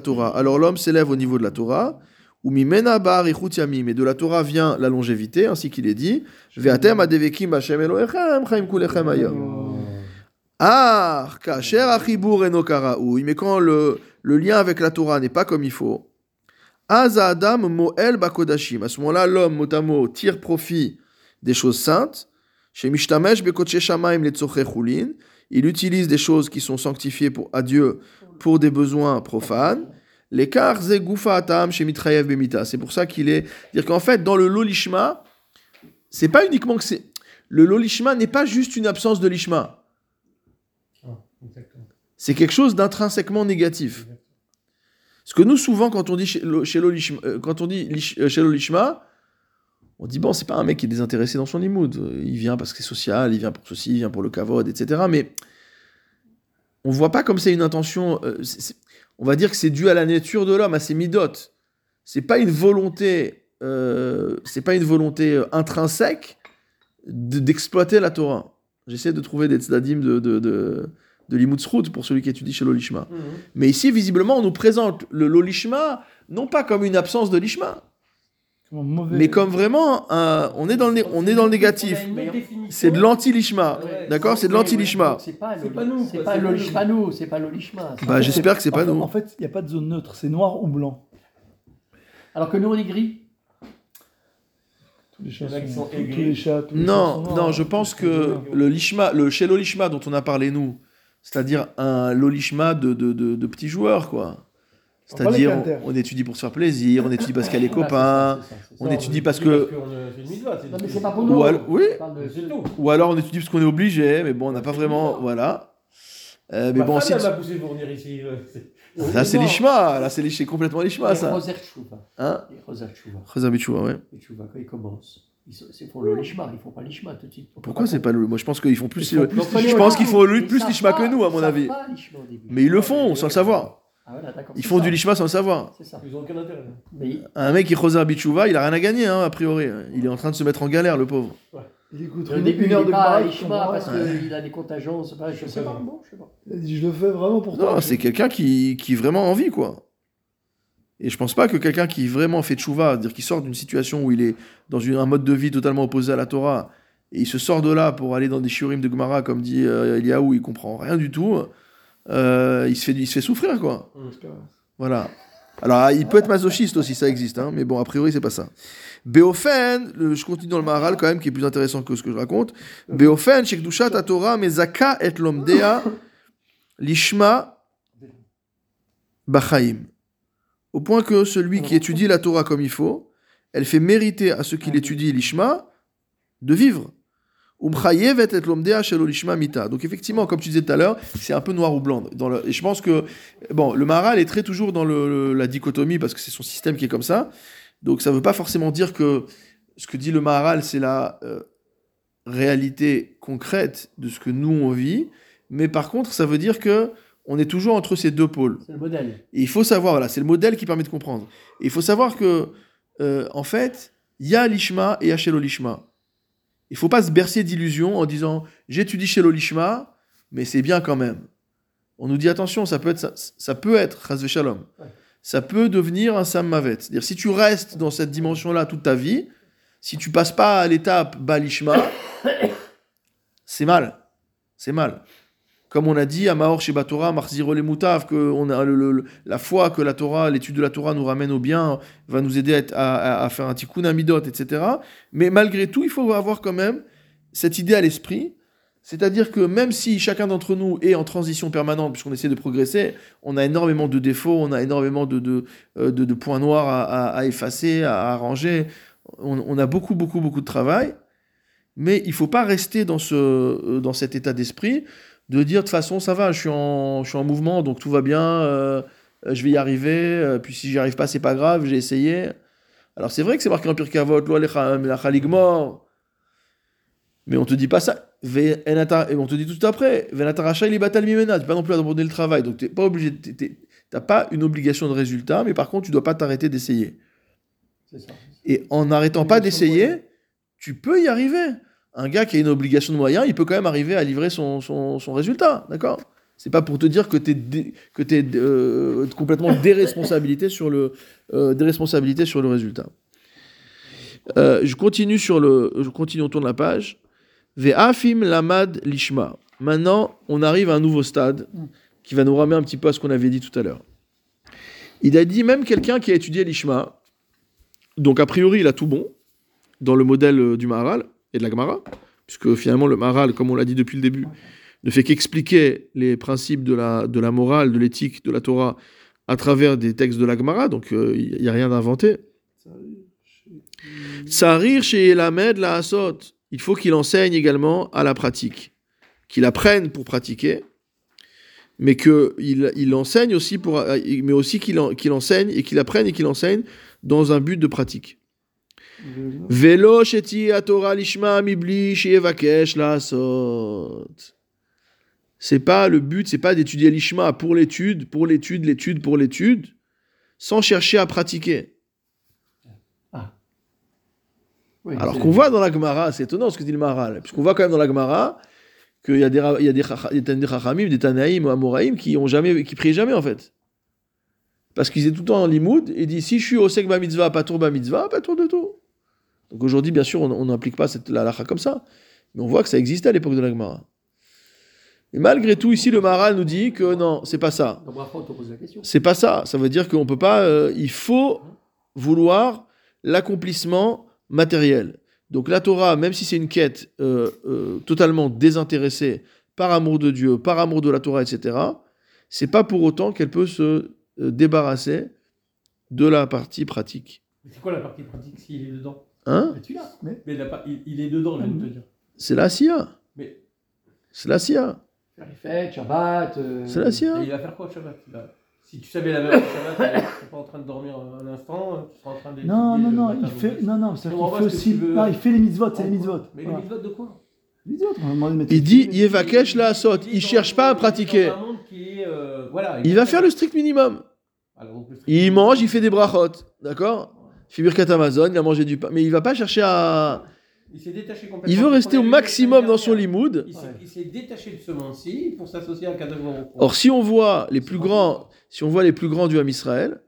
Torah. Alors l'homme s'élève au niveau de la Torah, ou mimena bar yamim. Et de la Torah vient la longévité, ainsi qu'il est dit, ve'atem adevekim b'Hashem Elohechem, chaim kulechem hayom. Ah, kasher achibur eno karaoui. Mais quand le, lien avec la Torah n'est pas comme il faut, az ha'adam mo'el bakodashim. À ce moment-là, l'homme, mot à mot, tire profit des choses saintes. Chez Mishtamesh Bekotche Shamaim il utilise des choses qui sont sanctifiées pour, à Dieu pour des besoins profanes. L'écart Mitrayev Bemita. C'est pour ça qu'il est. dire qu'en fait, dans le Lolishma, c'est pas uniquement que c'est. Le Lolishma n'est pas juste une absence de Lishma. Ah. C'est quelque chose d'intrinsèquement négatif. Parce que nous, souvent, quand on dit chez, lo- chez l'Olishma, euh, quand on dit euh, chez l'Olishma, on dit bon, c'est pas un mec qui est désintéressé dans son imoud. Euh, Il vient parce que c'est social, il vient pour ceci, il vient pour le kavod, etc. Mais on voit pas comme c'est une intention. euh, c'est- c'est- on va dire que c'est dû à la nature de l'homme, à ses midotes. C'est pas une volonté, euh, c'est pas une volonté euh, intrinsèque de- d'exploiter la Torah. J'essaie de trouver des tzdadim de, de, de, de l'imoud pour celui qui étudie chez l'olishma. Mhm. Mais ici, visiblement, on nous présente le l'olishma non pas comme une absence de l'ishma. Mais comme vraiment un, on est dans le, né- on est dans le négatif. C'est de l'anti-lishma. Ouais. D'accord C'est de l'anti-lishma. C'est pas nous, C'est pas nous, c'est pas le lishma. ça. Bah, j'espère que c'est pas nous. En fait, il n'y a pas de zone neutre, c'est noir ou blanc. Alors que nous on est gris. Tous les chats sont, sont tous- aigris. tous les chats. tous les chats Non, non, je pense que le lishma, le chez l'olishma dont on a parlé nous, c'est-à-dire un l'olishma de, de, de, de petits joueurs, quoi. On C'est-à-dire, on, on étudie pour se faire plaisir, on étudie parce qu'il y a les copains, c'est ça, c'est ça, c'est on ça. étudie parce que- qu'on a fait une mitzvah, Non mais tout. c'est pas pour Ou nous. alors- oui. On parle de- C'est tout. ou alors on étudie parce qu'on est obligé, mais bon, on n'a pas vraiment, voilà. Euh, mais Ma bon, m'a poussé pour venir ici. euh, là c'est l'ishma, là c'est l'ishma, complètement l'ishma, ça. Roser Tchouva. Hein Roser Tchouva. Chazar Bichoua, ouais. Tchouva, quand ils commencent, ils pour le lishma, ils font pas lishma tout de suite. Pourquoi c'est pas le. Moi je pense qu'ils font plus. Font je lishma. pense qu'ils font plus l'ishma que nous, à mon avis. pas lishma au début. Mais ils le font sans le savoir. Ah. Ils font ça. du lishma sans le savoir. C'est ça. Ils ont aucun intérêt. Mais Un mec qui rose un bichouva, il a rien à gagner, hein, a priori. Il est en train de se mettre en galère, le pauvre. Il écoute une, début, heure de pas Gemara, à il Ishma comprend parce qu'il a des contingences. Pas, je sais pas. Bon, je sais pas. Il a dit, je le fais vraiment pour toi. Non, c'est quelqu'un qui, qui vraiment a envie, quoi. Et je pense pas que quelqu'un qui vraiment fait tchouva, c'est-à-dire qui sort d'une situation où il est dans une- un mode de vie totalement opposé à la Torah, et il se sort de là pour aller dans des shiurim de Gemara, comme dit euh, Eliaou, il comprend rien du tout, euh, il, se fait, il se fait souffrir, quoi. Voilà. Alors, il peut être masochiste aussi, ça existe, hein, mais bon, a priori, c'est pas ça. Béofen, le- je continue dans le Maharal quand même, qui est plus intéressant que ce que je raconte. Béofen, Shekdushat Torah, Mezaka et Lomdea, Lishma, Bachaim. Au point que celui qui étudie la Torah comme il faut, elle fait mériter à ceux qui l'étudient l'Ishma de vivre. Donc effectivement, comme tu disais tout à l'heure, c'est un peu noir ou blanc. Dans le, et je pense que bon, le Maharal est très toujours dans le- le- la dichotomie parce que c'est son système qui est comme ça. Donc ça ne veut pas forcément dire que ce que dit le Maharal, c'est la euh, réalité concrète de ce que nous on vit. Mais par contre, ça veut dire que on est toujours entre ces deux pôles. C'est le modèle. Et il faut savoir, voilà, c'est le modèle qui permet de comprendre. Et il faut savoir que, euh, en fait, il y a l'ishma et il y a chez l'olishma. Il faut pas se bercer d'illusions en disant j'étudie chez l'olishma, mais c'est bien quand même. On nous dit attention, ça peut être, ça, ça peut être, shalom. Ça peut devenir un sammavet. C'est-à-dire, si tu restes dans cette dimension-là toute ta vie, si tu passes pas à l'étape balishma, c'est mal. C'est mal comme on a dit à Mahor chez Torah, Marziro les Moutav, que on a le- le- le- la foi que la Torah, l'étude de la Torah nous ramène au bien, va nous aider à, faire un tikkun amidot, etc. Mais malgré tout, il faut avoir quand même cette idée à l'esprit. C'est-à-dire que même si chacun d'entre nous est en transition permanente, puisqu'on essaie de progresser, on a énormément de défauts, on a énormément de, euh, points noirs à effacer, à arranger. On, on a beaucoup, beaucoup, beaucoup de travail. Mais il ne faut pas rester dans, ce, euh, dans cet état d'esprit de dire de toute façon ça va, je suis en, je suis en mouvement, donc tout va bien, euh, je vais y arriver, euh, puis si j'y arrive pas, c'est pas grave, j'ai essayé. Alors c'est vrai que c'est marqué en Pirkei Avot, Lo alecha melachal mort, mais on te dit pas ça. Et on te dit tout après, Venata rachai li batal mimena, tu peux pas non plus abandonner le travail, donc t'es pas obligé, t'as pas une obligation de résultat, mais par contre tu dois pas t'arrêter d'essayer. Et en n'arrêtant pas d'essayer, tu peux y arriver. Un gars qui a une obligation de moyens, il peut quand même arriver à livrer son, son, son résultat, d'accord? C'est pas pour te dire que tu es, que t'es, euh, complètement déresponsabilité sur le, euh, déresponsabilité sur le résultat. Euh, je continue sur le, je continue, on tourne la page. Ve'afim lamad lishma. Maintenant, on arrive à un nouveau stade qui va nous ramener un petit peu à ce qu'on avait dit tout à l'heure. Il a dit même quelqu'un qui a étudié l'ishma, donc a priori il a tout bon dans le modèle du Maharal et de la Gemara, puisque finalement le Maharal, comme on l'a dit depuis le début, ne fait qu'expliquer les principes de la, de la morale, de l'éthique, de la Torah à travers des textes de la Gemara, donc euh, il n'y a rien d'inventé. Sarir chez Elamed la Asot, il faut qu'il enseigne également à la pratique, qu'il apprenne pour pratiquer, mais qu'il il enseigne aussi pour, euh, mais aussi qu'il enseigne et qu'il apprenne et qu'il enseigne dans un but de pratique. Sheti Torah lishma mibli sheyevakesh lasot. C'est pas le but, c'est pas d'étudier l'ishma pour l'étude, pour l'étude, l'étude pour l'étude, sans chercher à pratiquer. Oui, Alors qu'on voit dans la Gemara, c'est étonnant ce que dit le Maharal, puisqu'on voit quand même dans la Gemara qu'il y a des, il y a des, chacha- des, des Chachamim, des Tanaïm ou Amoraïm qui ont jamais, qui prient jamais en fait. Parce qu'ils étaient tout le temps en limoud et dit si je suis au sek ba mitzvah, pas tour ba mitzvah, pas tour de tout. Donc aujourd'hui, bien sûr, on n'applique pas cette la halakha comme ça, mais on voit que ça existait à l'époque de la Gemara. Et malgré tout, ici, le Maharal nous dit que non, c'est pas ça. C'est pas ça. Ça veut dire qu'on peut pas. euh, il faut vouloir l'accomplissement matériel. Donc la Torah, même si c'est une quête euh, euh, totalement désintéressée par amour de Dieu, par amour de la Torah, etc., c'est pas pour autant qu'elle peut se débarrasser de la partie pratique. Mais C'est quoi la partie pratique s'il est dedans? Hein Mais tu l'as. Mais il, il est dedans, je viens de te dire. C'est la SIA. Mais C'est la SIA. Faire les fêtes, Shabbat. euh, C'est la et SIA. il va faire quoi au Shabbat? Il va- Si tu savais la au Shabbat, tu serais pas en train de dormir un instant, tu serais en train d'étudier Non, non, non, il fait, non, non, fait aussi, il fait les mitzvot, c'est les mitzvot. Mais Voilà. les mitzvot de quoi? Les mitzvot, on va demander de mettre Il dit pieds. Yevakesh la sot. Il cherche pas à pratiquer. Euh, euh. Il va faire le strict minimum. Il mange, il fait des brachot, d'accord? Il fait Birkat Amazon, il a mangé du pain, mais il va pas chercher à... Il s'est détaché complètement. Il veut rester au maximum dans son limoud. Il s'est- détaché de ce monde-ci pour s'associer à Kadosh. Or, si on voit les plus grands, si on voit les plus grands du Ham Israël,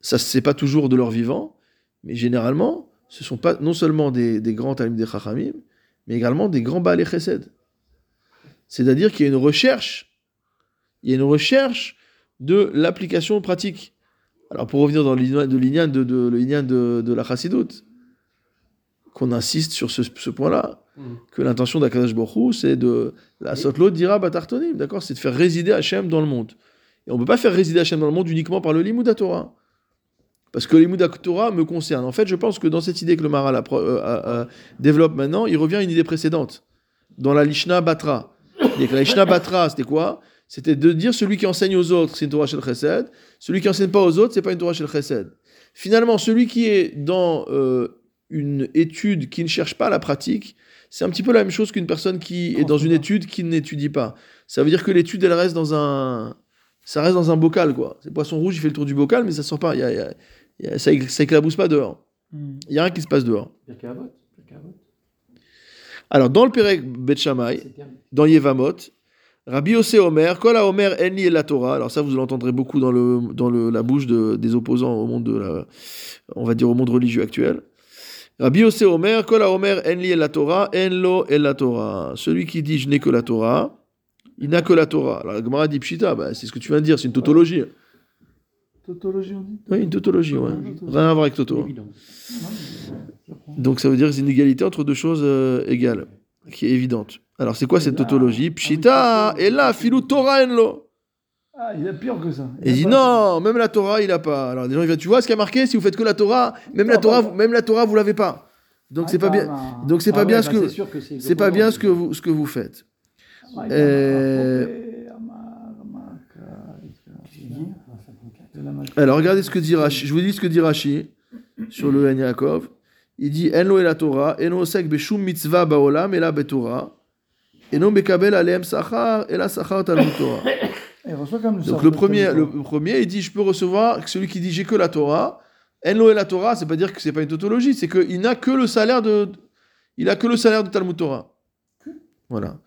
ça c'est pas toujours de leur vivant, mais généralement, ce sont pas non seulement des, des grands Talmud des Chachamim, mais également des grands Baal Chesed. C'est-à-dire qu'il y a une recherche, il y a une recherche de l'application pratique. Alors pour revenir dans l'ignan de, de, la Chassidoute, qu'on insiste sur ce, ce point-là, Mm. que l'intention d'Akadosh Baruch Hu, c'est de la Sotlot dira Batartonim, d'accord C'est de faire résider Hachem dans le monde. Et on ne peut pas faire résider Hachem dans le monde uniquement par le Limud Torah. Parce que le Limud Torah me concerne. En fait, je pense que dans cette idée que le Maral euh, euh, euh, développe maintenant, il revient à une idée précédente. Dans la Lishna Batra. Et que la Lishna Batra, c'était quoi? C'était de dire celui qui enseigne aux autres, c'est une Torah Shel Chesed. Celui qui enseigne pas aux autres, c'est pas une Torah Shel Chesed. Finalement, celui qui est dans euh, une étude qui ne cherche pas la pratique, c'est un petit peu la même chose qu'une personne qui est dans une étude qui n'étudie pas. Ça veut dire que l'étude, elle reste dans un, ça reste dans un bocal, quoi. C'est poisson rouge, il fait le tour du bocal, mais ça sort pas. Il y a- y a- y a- ça, ça éclabousse pas dehors. Hmm. Il y a rien qui se passe dehors. Alors, dans le Pérec Bet Shammai, c'est terminé. dans Yevamot, Rabbi Yossé Omer, Kol Omer Enli et la Torah. Alors ça, vous l'entendrez beaucoup dans, le, dans le, la bouche de- des opposants au monde de la, on va dire au monde religieux actuel. Rabbi Yossé Omer, Kol Omer Enli et la Torah, Enlo et la Torah. Celui qui dit je n'ai que la Torah, il n'a que la Torah. Alors la Gemara dit Pshita, bah, c'est ce que tu viens de dire, c'est une tautologie. Tautologie, on dit Oui, une tautologie, ouais. Rien à voir avec Toto. Donc ça veut dire que c'est une égalité entre deux choses euh, égales, qui est évidente. Alors c'est quoi cette tautologie ah Pshita, et là, filou Torah enlo. Ah, il a pire que ça. Et il dit non, même la Torah, il a pas. Alors les gens ils viennent, tu vois ce qui a marqué Si vous faites que la Torah, même la Torah, vous- même la Torah, vous l'avez pas. Donc Ah, c'est pas bien. Donc c'est Ah pas ouais, bien bah, ce que c'est sûr que c'est c'est pas bien ce que vous ce que vous faites. Ah, il a- Amar, Amar, J'ai dit, ah, 54. de la magie. Alors regardez ce que dit Rashi. Je vous dis ce que dit Rashi sur le Yaakov. Il dit Enlo et la Torah, Eno osek beshum mitzvah baolam ela betorah, Eno bekabel aleem sachar ela sachar talmud Torah. Donc le premier, le premier, il dit je peux recevoir celui qui dit j'ai que la Torah. Enlo et la Torah, c'est pas dire que c'est pas une tautologie, c'est qu'il n'a que le salaire de, il a que le salaire de Talmud Torah. Voilà.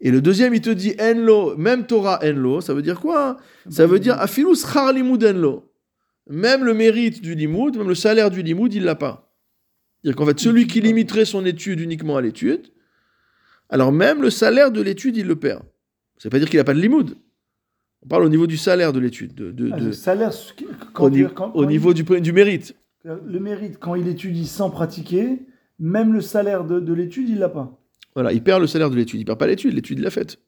Et le deuxième, il te dit Enlo, même Torah Enlo, ça veut dire quoi Ça veut dire Afilus char limud Enlo. Même le mérite du limoud, même le salaire du limoud, il l'a pas. C'est-à-dire qu'en fait, celui qui limiterait son étude uniquement à l'étude, alors même le salaire de l'étude, il le perd. Ça veut pas dire qu'il n'a pas de limoud. On parle au niveau du salaire de l'étude, de, de- Ah, de- le salaire, quand au, niveau- quand- au quand niveau du, du mérite. le mérite, quand il étudie sans pratiquer, même le salaire de, de l'étude, il l'a pas. Voilà, il perd le salaire de l'étude. Il perd pas l'étude, l'étude, il l'a faite.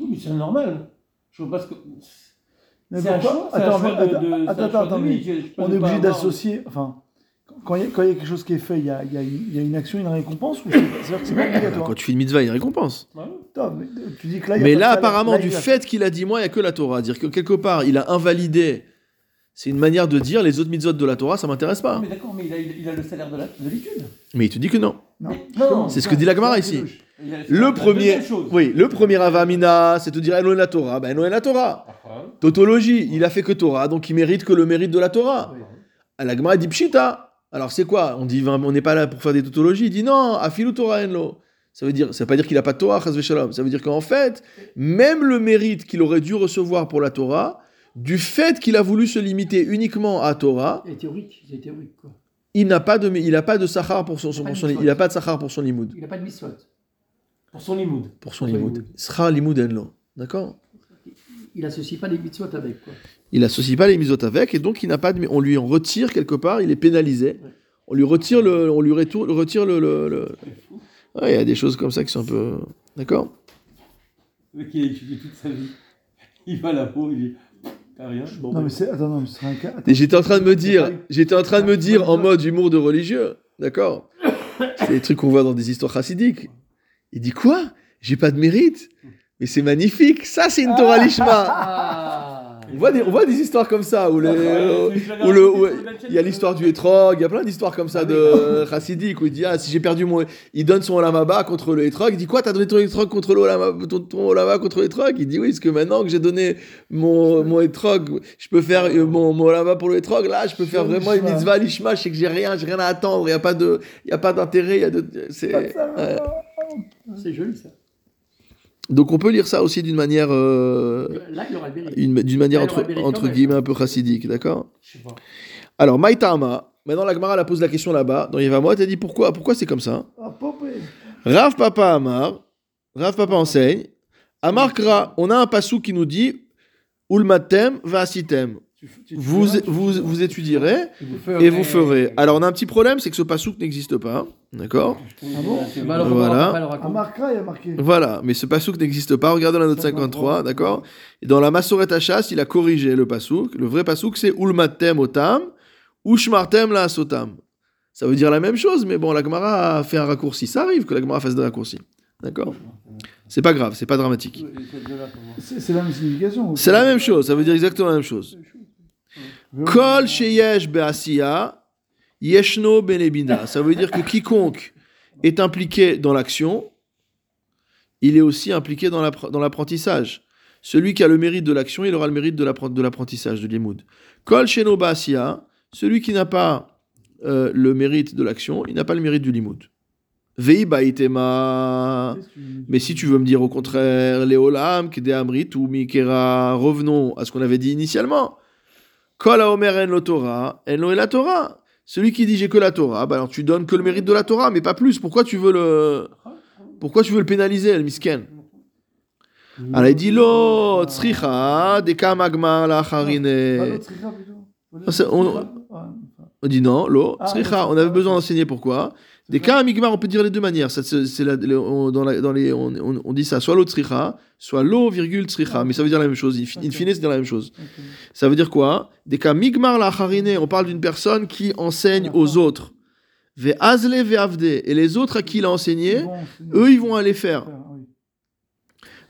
Oui, mais c'est normal. Je vois pas ce que. Mais pourquoi choix, c'est un Attends, choix mais de- attends, attends, choix attends, de mais on ne est obligé d'associer. Enfin, quand il, y a, quand il y a quelque chose qui est fait, il y a, il y a une, il y a une action, une récompense ou c'est c'est-à-dire que c'est pas obligatoire Quand tu fais une mitzvah, il y a une récompense. Ouais. Attends, mais tu dis que là, il y a Mais là, apparemment, Là, du fait qu'il a dit moi, il n'y a que la Torah. Dire que quelque part, il a invalidé. C'est une manière de dire les autres mitzvot de la Torah, ça m'intéresse pas. Mais d'accord, mais il a, il a le salaire de la- de l'étude. Mais il te dit que non. Non, Non, c'est ce que dit la Gemara ici. Le premier, oui, le premier avamina, c'est de dire et la Torah. Ben Eno et la Torah. Enfin, Tautologie, il a fait que Torah, donc il mérite que le mérite de la Torah. La Gemara, dit Pshita. Alors c'est quoi? On dit on n'est pas là pour faire des tautologies. Il dit non, Afilu Torah enlo. Ça veut dire, ça veut pas dire qu'il a pas de Torah. Ça veut dire qu'en fait, même le mérite qu'il aurait dû recevoir pour la Torah, du fait qu'il a voulu se limiter uniquement à Torah, Il est théorique, il est théorique, quoi. il n'a pas de, il a pas de sachar pour son, Il a pas son- il pas de sachar pour son limoud, Il n'a pas de mitzvot. pour son limoud. pour son limoud. Sera limoud enlo. D'accord? Il associe pas les mitzvot avec, quoi. Il associe pas les misot avec et donc il n'a pas de, on lui en retire quelque part, il est pénalisé. On lui retire le, on lui retour- retire le, le- le- Ouais, il y a des choses comme ça qui sont un peu, d'accord? Le mec, il a étudié toute sa vie. Il va là-haut, il dit T'as rien Bon, Non, mais c'est. Attends, non, mais ce serait un cas. attends. Et j'étais en train de me dire, j'étais en train de me dire en mode humour de religieux, d'accord? C'est des trucs qu'on voit dans des histoires chassidiques. Il dit quoi? J'ai pas de mérite? Mais c'est magnifique, ça c'est une Torah Lishma Ah On voit, des, on voit des histoires comme ça où, les, où le, où il y a l'histoire du étrog, il y a plein d'histoires comme ça de chassidique où il dit ah si j'ai perdu mon, il donne son olamaba contre le étrog, il dit quoi t'as donné ton étrog contre le olama, ton, ton olama contre l'étrog, il dit oui parce que maintenant que j'ai donné mon mon étrog, je peux faire euh, mon mon olama pour le étrog, là je peux faire vraiment une mitzvah lishma, je sais que j'ai rien, j'ai rien à attendre, il y a pas de, il y a pas d'intérêt, il y a de, c'est Pas de ça, ouais. C'est joli ça. Donc on peut lire ça aussi d'une manière euh, d'une manière entre entre guillemets un peu chassidique, d'accord? Alors, Maïtama, maintenant la Gemara la pose la question là-bas, dans Yevamot, elle dit pourquoi, pourquoi c'est comme ça? Ah. Rav Papa Amar, Rav Papa enseigne, Amar Kra, on a un passou qui nous dit Ulmatem vasitem. Vous, vous, vous étudierez Et vous et vous ferez. Alors, on a un petit problème, c'est que ce passou n'existe pas, d'accord Ah bon Bah, alors, Voilà. il y a marqué. Voilà, mais ce passouk n'existe pas. Regardez la note 53, d'accord Et dans la Masoret Hachas, il a corrigé le passouk. Le vrai passouk, c'est Ulmatem otam, Ushmartem la asotam. Ça veut dire la même chose, mais bon, la Gemara a fait un raccourci. Ça arrive que la Gemara fasse des raccourcis. D'accord C'est pas grave, c'est pas dramatique. C'est la même signification. C'est la même chose, ça veut dire exactement la même chose. Kol sheyesh be'asiya, yeshno benebina. Ça veut dire que quiconque est impliqué dans l'action, il est aussi impliqué dans l'appre- dans l'apprentissage. Celui qui a le mérite de l'action, il aura le mérite de l'appren- de l'apprentissage, de l'imoud. Kol sheno be'asiya, celui qui n'a pas euh, le mérite de l'action, il n'a pas le mérite du limoud. Vei baitema. Mais si tu veux me dire au contraire, Léolam, Kede ou Mikera, revenons à ce qu'on avait dit initialement. Kol Omer en lo Torah, en lo la Torah. Celui qui dit j'ai que la Torah, bah alors tu donnes que le mérite de la Torah, mais pas plus. Pourquoi tu veux le, pourquoi tu veux le pénaliser, le misken? Alors il dit lo tzricha deka magma la plutôt. Ah, on- dit non, lo Ah, tzricha. On avait besoin d'enseigner pourquoi. Des cas migmar, on peut dire les deux manières. Ça, c'est la- on, dans la- dans les, on, on- on dit ça, soit l'eau tzricha, soit l'eau virgule tzricha, mais ça veut dire la même chose. In, fi- in fine, c'est dire la même chose. Ça veut dire quoi? Des cas migmar la harine, on parle d'une personne qui enseigne aux autres. Ve azle ve avde. Et les autres à qui il a enseigné, eux, ils vont aller faire. Ah, oui.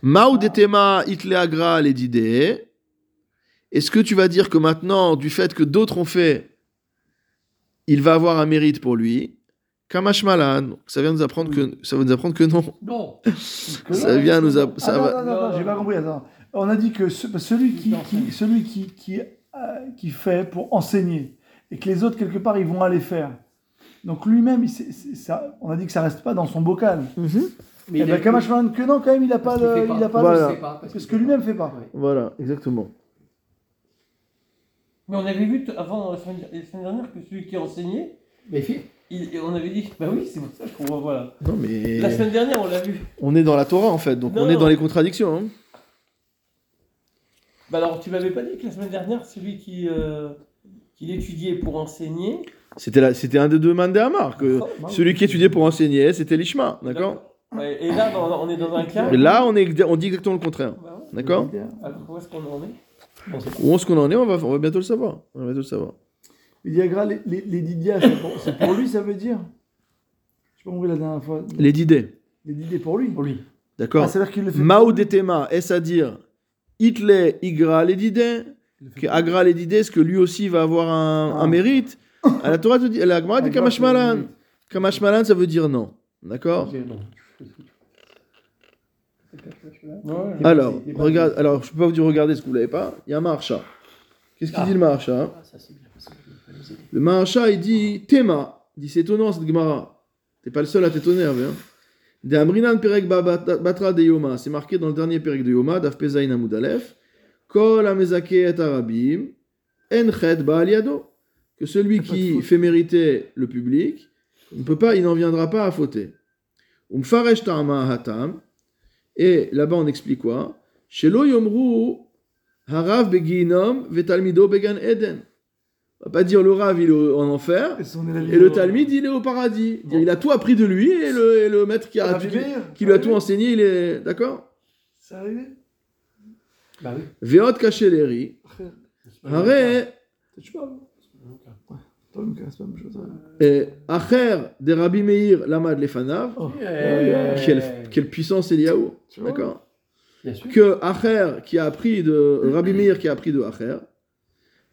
Mao detema itle agra. Est-ce que tu vas dire que maintenant, du fait que d'autres ont fait, il va avoir un mérite pour lui? Kamashmalan, ça vient nous apprendre que ça va nous apprendre que non. Non. Que Ça là, vient nous ah, app- ça non, va- non, non, non, j'ai pas compris. Attends. On a dit que ce- celui qui, qui, celui qui, qui, euh, qui fait pour enseigner et que les autres quelque part ils vont aller faire. Donc lui-même, il s'est- c'est- ça, on a dit que ça reste pas dans son bocal. Mais Et il ben a- Kamash Malan, que non, quand même, il a pas qu'il le, il a pas Voilà. le- Il pas, parce que lui-même fait pas. Ouais. Voilà, exactement. Mais on avait vu t- avant la semaine, la semaine dernière que celui qui enseignait, Mais il et on avait dit bah oui c'est pour ça qu'on voit voilà. Non mais La semaine dernière on l'a vu. on est dans la Torah en fait, donc on est dans les contradictions. hein. Bah alors tu m'avais pas dit que la semaine dernière celui qui euh, qui l'étudiait pour enseigner. C'était un des deux Mandé Amar que Oh, bah oui. celui qui étudiait pour enseigner, c'était l'Ishma, d'accord Ouais, Et là on est dans un cas. Et là, on est on dit exactement le contraire, Bah ouais. d'accord Alors où est-ce qu'on en est? On. Où est-ce qu'on en est? On va, on va bientôt le savoir. On va bientôt le savoir. Il dit Agra, les, les, les Didias, c'est pour, c'est pour lui, ça veut dire Je sais pas compris la dernière fois. Les Didé, Les Didiers pour lui. Pour lui. d'accord Ah, qu'il le fait. Mao detema, est-ce à dire Hitler igra les Didé Il le fait que Agra les Didé, est-ce que lui aussi va avoir un, Ah. un mérite À la Torah, te dit, la Gemara dit Kamashmalan. c'est- Kamashmalan, ça veut dire non, d'accord Ok, non. Ouais. Alors, regarde, alors, je peux pas vous dire regarder ce que vous l'avez pas. Il y a un Maharsha. Qu'est-ce qu'il Ah. dit le Maharsha? Ah, Le Maharsha, il dit Tema. Il dit c'est étonnant cette Gemara. T'es pas le seul à t'étonner. Hein. De Amrinan Perek Ba- Bat- Batra de Yoma. C'est marqué dans le dernier Perek de Yoma, Daf Pezaïn Amud Aleph. Kol Amezake et Arabim. En Chet Baal Yado. Que celui qui fait mériter le public, il ne peut pas, il n'en viendra pas à fauter. Umfaresh Ta'ama Hatam. Et là-bas, on explique quoi? Shelo Yomru Harav Beginom Vetalmido Began Eden. On va pas dire le Rav, il est en enfer. Et Et le Talmud, il est au paradis. Dire, Il a tout appris de lui et le, et le maître qui, a, Ça qui, qui lui a tout enseigné, il est. D'accord C'est arrivé Bah oui. Veot pas la même chose. hein. et Acher de Rabbi Meir Lamad Lefanav. Oh. Euh, Quelle, puissance Eliaou. Tu D'accord Bien sûr. que Acher qui a appris de Rabbi Meir qui a appris de Acher,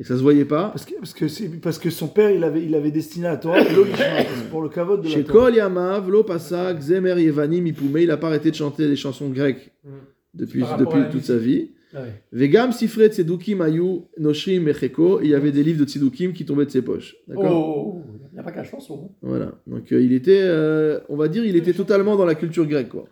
Et ça se voyait pas. Parce que, parce que, c'est- parce que son père, il avait, il avait destiné la Torah pour le kavod de la Chez. Kol Yamav, Lo Pasak, Zemer Yevani, Mipoume, il n'a pas arrêté de chanter des chansons grecques Hmm. depuis, depuis à toute sa vie. Ah. Vegam Sifre Tzedukim Ayu Noshrim Mecheko, il y avait des livres de Tzedukim qui tombaient de ses poches. D'accord Oh, il n'y a pas qu'un chanson. Voilà. Donc euh, il était, euh, on va dire, il était totalement dans la culture grecque, quoi.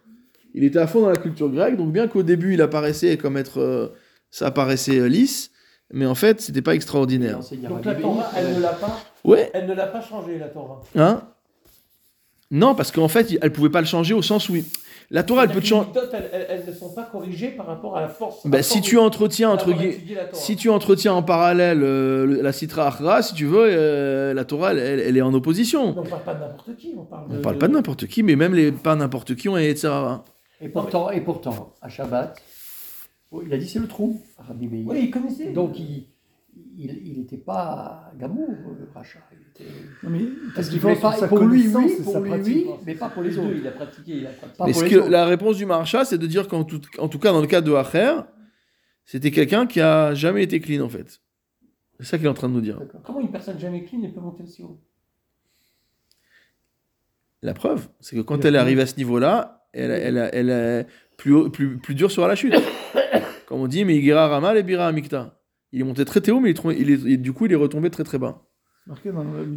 Il était à fond dans la culture grecque, donc bien qu'au début il apparaissait comme être, euh, ça apparaissait lisse, mais en fait c'était pas extraordinaire. Donc la Torah, elle ne l'a pas, Ouais. elle ne l'a pas changé, la Torah. Hein Non, parce qu'en fait, elle pouvait pas le changer au sens où il- la Torah, elle peut te changer. Elles, elles- elles ne sont pas corrigées par rapport à la force. Bah, si tu entretiens entre si tu entretiens en parallèle euh, la Sitra Achra, si tu veux, euh, la Torah, elle, elle- elle est en opposition. Mais on parle pas de n'importe qui, on parle de. On parle pas de n'importe qui, mais même les pas n'importe qui ont un Yetzirah. Et pourtant, et pourtant, à Shabbat, il a dit c'est le trou, Rabbi Meir. Oui, il connaissait. Donc il il n'était pas était... Non, mais Parce qu'il voulait différence pas, pour lui, oui, pour sa lui, pratique. oui, mais pas pour les autres. il a pratiqué, il a pratiqué. Pas Mais pour ce les que autres. la réponse du Maharsha, c'est de dire qu'en tout, en tout cas dans le cas de Acher, c'était quelqu'un qui a jamais été clean en fait. C'est ça qu'il est en train de nous dire. Comment une personne jamais clean ne peut monter aussi haut? La preuve, c'est que quand elle arrivée à ce niveau-là, elle, elle, elle, plus, plus, plus dur sur la chute. Comme on dit, mais Igira Ramal et Bira Amikta. Il est monté très très haut, mais il est, il est- du coup, il est retombé très très bas.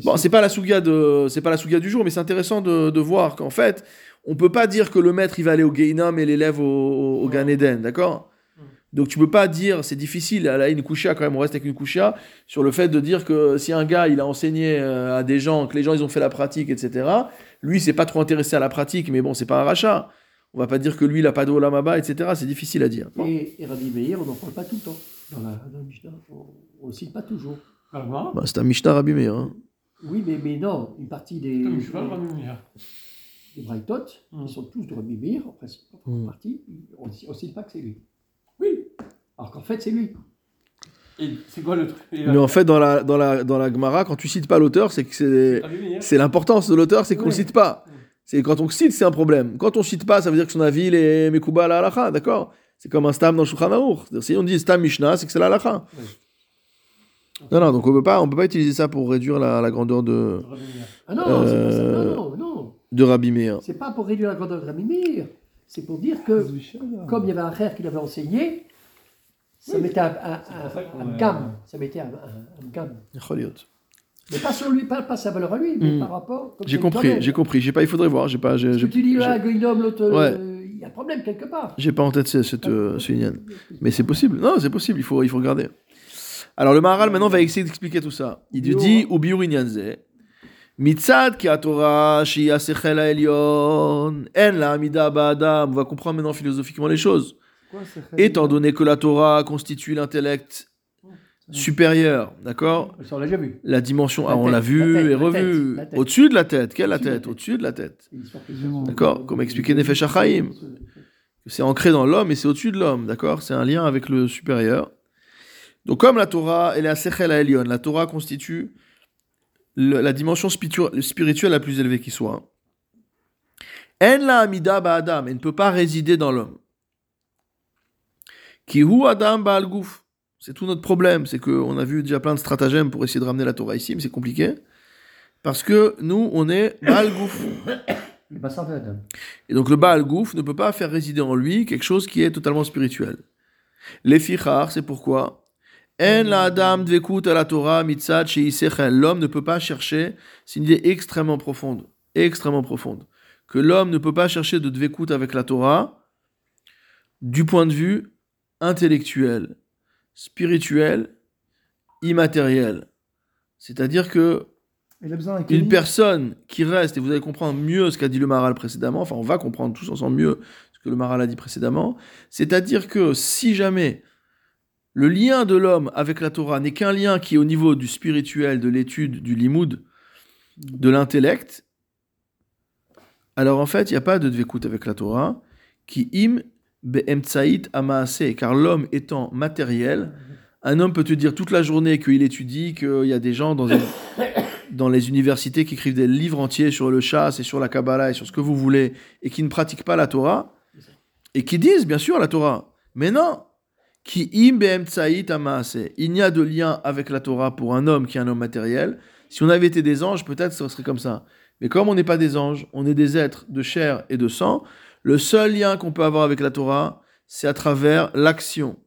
Bon, c'est pas la souga de, c'est pas la souga du jour, mais c'est intéressant de, de voir qu'en fait, on peut pas dire que le maître il va aller au Geinam et l'élève au, au, au Gan Eden, d'accord? Donc tu peux pas dire, c'est difficile, là une coucha quand même, on reste avec une coucha, sur le fait de dire que si un gars il a enseigné euh, à des gens, que les gens ils ont fait la pratique, etc., lui c'est pas trop intéressé à la pratique, mais bon, c'est pas un rachat. On va pas dire que lui il a pas de olamaba, etc., c'est difficile à dire. Bon. Et, et Rabbi Meir, on n'en parle pas tout le temps. Dans la, dans la Mishnah, on ne le cite pas toujours. Bah, c'est un Mishnah Rabbi Meir, hein. Oui, mais, mais non, une partie des, Comme je parle, Rabbi Meir. des Braithot, Mm. ils sont tous de Rabbi Meir, en principe, en Mm. partie, on ne cite pas que c'est lui. Oui, alors qu'en fait c'est lui. Et c'est quoi le truc? Mais en fait, dans la, dans la, dans la Gemara, quand tu cites pas l'auteur, c'est que c'est. C'est l'importance de l'auteur, c'est qu'on ne Oui. cite pas. C'est quand on cite, c'est un problème. Quand on cite pas, ça veut dire que son avis il est Mekuba à la halacha, d'accord? C'est comme un stam dans le Shulchan Si on dit stam Mishnah, c'est que c'est la halacha. Oui. Non, non, donc on peut pas, on peut pas utiliser ça pour réduire la, la grandeur de. Ah non, c'est pas ça. Non, non, non. de Rabbi Meir. C'est pas pour réduire la grandeur de Rabbi Meir. C'est pour dire que, comme il y avait un frère qui l'avait enseigné, ça Oui. mettait un, un, un, un gamme. Ça mettait un, un, un gamme. Mais pas sur lui, pas, pas sa valeur à lui, mais Mm. par rapport. J'ai compris, j'ai compris. J'ai pas, il faudrait voir. J'ai pas, Parce que tu dis, là, Goïnom, l'autre, Ouais. euh, il y a un problème quelque part. j'ai pas en tête ce- cette, euh, ce Inyan. Mais c'est possible. Non, c'est possible. Il faut, il faut regarder. Alors le Maharal maintenant va essayer d'expliquer tout ça. Il Biur. dit ou biur inyanze. Mitzad ki Torah shi asechel elyon en la amida ba'adam. On va comprendre maintenant philosophiquement les choses. Quoi, Étant donné que la Torah constitue l'intellect supérieur, d'accord Ça, on l'a déjà vu. La dimension, La ah, on l'a vu la tête, et revu. Au-dessus de la tête. Quelle la tête? Au-dessus de la tête. D'accord, comme expliqué Nefesh HaChaim. C'est ancré dans l'homme et c'est au-dessus de l'homme, d'accord? C'est un lien avec le supérieur. Donc comme la Torah, elle est à Sechel Elion, la Torah constitue le- la dimension spiritu- spirituelle la plus élevée qui soit. En la amida ba'adam, elle ne peut pas résider dans l'homme. Kihu adam ba'al guf. C'est tout notre problème, c'est qu'on a vu déjà plein de stratagèmes pour essayer de ramener la Torah ici, mais c'est compliqué. Parce que nous, on est ba'al de Adam. Et donc le Baal Gouf ne peut pas faire résider en lui quelque chose qui est totalement spirituel. Les fichar, c'est pourquoi? En la adam dvekut à la Torah mitzad sheisechel. L'homme ne peut pas chercher, c'est une idée extrêmement profonde, extrêmement profonde, que l'homme ne peut pas chercher de dvekut avec la Torah du point de vue intellectuel, spirituel, immatériel. C'est-à-dire que Il a besoin d'un une personne qui reste, et vous allez comprendre mieux ce qu'a dit le Maral précédemment, enfin on va comprendre tous ensemble mieux ce que le Maral a dit précédemment, c'est-à-dire que si jamais le lien de l'homme avec la Torah n'est qu'un lien qui est au niveau du spirituel, de l'étude, du limoud, de l'intellect, alors en fait, il n'y a pas de dvekut avec la Torah, qui im car l'homme étant matériel, un homme peut te dire toute la journée qu'il étudie, qu'il y a des gens dans, les universités qui écrivent des livres entiers sur le chasse et sur la Kabbalah et sur ce que vous voulez, et qui ne pratiquent pas la Torah, et qui disent bien sûr la Torah. Mais non, qui. Il n'y a de lien avec la Torah pour un homme qui est un homme matériel. Si on avait été des anges, peut-être ce serait comme ça. Mais comme on n'est pas des anges, on est des êtres de chair et de sang, le seul lien qu'on peut avoir avec la Torah, c'est à travers l'action.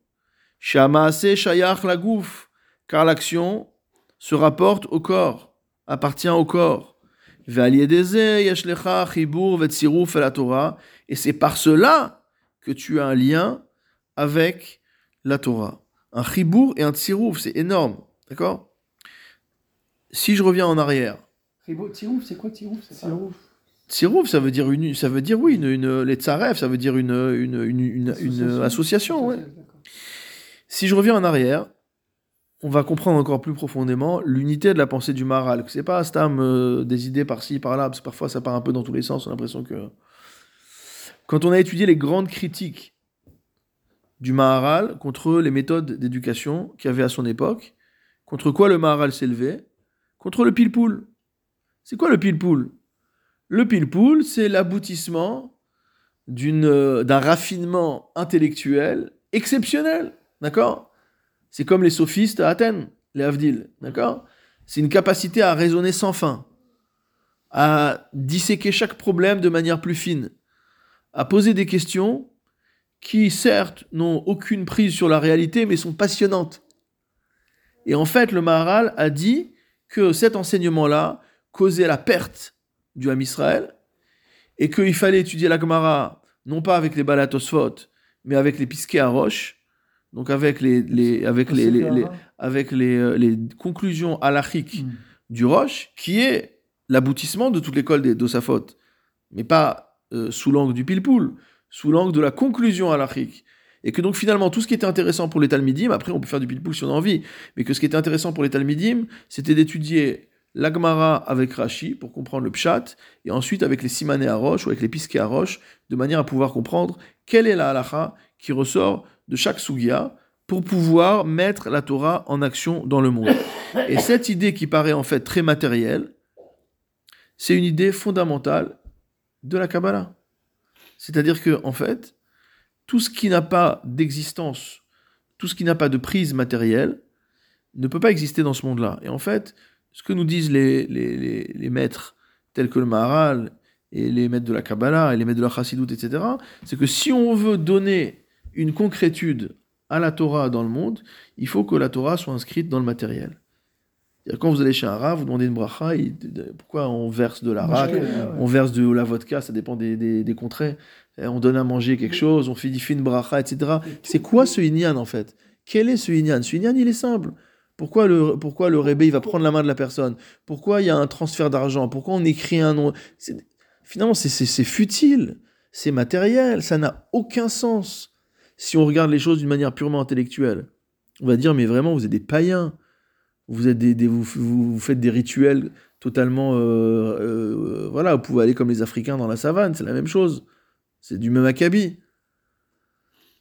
Shamaase shayach lagouf, car l'action se rapporte au corps, appartient au corps. Et c'est par cela que tu as un lien avec la Torah. Un chibour et un tsirouf, c'est énorme. D'accord? Si je reviens en arrière, Tirouf, c'est quoi Tirouf. Tsirouf, ça veut dire une, ça veut dire oui, une, une les tsarev, ça veut dire une, une, une, une- association. ouais. Si je reviens en arrière, on va comprendre encore plus profondément l'unité de la pensée du Maharal. C'est pas Stam euh, des idées par-ci, par-là, parce que parfois ça part un peu dans tous les sens, on a l'impression que. Quand on a étudié les grandes critiques du Maharal contre les méthodes d'éducation qu'il y avait à son époque, contre quoi le Maharal s'est levé Contre le pilpoul. C'est quoi le pilpoul Le pilpoul, c'est l'aboutissement euh, d'un raffinement intellectuel exceptionnel. D'accord? C'est comme les sophistes à Athènes, les Havdil. D'accord? C'est une capacité à raisonner sans fin, à disséquer chaque problème de manière plus fine, à poser des questions qui, certes, n'ont aucune prise sur la réalité, mais sont passionnantes. Et en fait, le Maharal a dit que cet enseignement-là causait la perte du Ham Israël et qu'il fallait étudier la Gemara non pas avec les balatosphot, mais avec les pisquets à roche, donc avec les, les- avec les, les- les- avec les, euh, conclusions halachiques Mm. du Roche, qui est l'aboutissement de toute l'école des Dosafot, mais pas euh, sous l'angle du pilpoul, sous l'angle de la conclusion halachique. Et que donc finalement, tout ce qui était intéressant pour les Talmidim, après on peut faire du pilpoul si on a envie, mais que ce qui était intéressant pour les Talmidim, c'était d'étudier l'Agmara avec Rashi pour comprendre le Pshat, et ensuite avec les Simané à Roche ou avec les Pisquets à Roche, de manière à pouvoir comprendre quelle est la halacha qui ressort de chaque sugia pour pouvoir mettre la Torah en action dans le monde. Et cette idée qui paraît en fait très matérielle, c'est une idée fondamentale de la Kabbalah. C'est-à-dire que, en fait, tout ce qui n'a pas d'existence, tout ce qui n'a pas de prise matérielle, ne peut pas exister dans ce monde-là. Et en fait, ce que nous disent les, les, les, les maîtres tels que le Maharal et les maîtres de la Kabbalah et les maîtres de la Chassidoute, etc., c'est que si on veut donner une concrétude à la Torah dans le monde, il faut que la Torah soit inscrite dans le matériel. Quand vous allez chez un rat, vous demandez une bracha, pourquoi on verse de la ouais. on verse de la vodka, ça dépend des, des, des contrées, Et on donne à manger quelque chose, on fait du fin bracha, etc. C'est quoi ce inyan en fait? Quel est ce inyan? Ce inyan, il est simple. Pourquoi le, pourquoi le rébé, il va prendre la main de la personne? Pourquoi il y a un transfert d'argent? Pourquoi on écrit un nom? Finalement, c'est- futile, c'est matériel, ça n'a aucun sens. Si on regarde les choses d'une manière purement intellectuelle, on va dire, mais vraiment, vous êtes des païens. Vous, êtes des, vous- vous faites des rituels totalement... euh, euh, voilà, vous pouvez aller comme les Africains dans la savane, c'est la même chose. C'est du même acabit.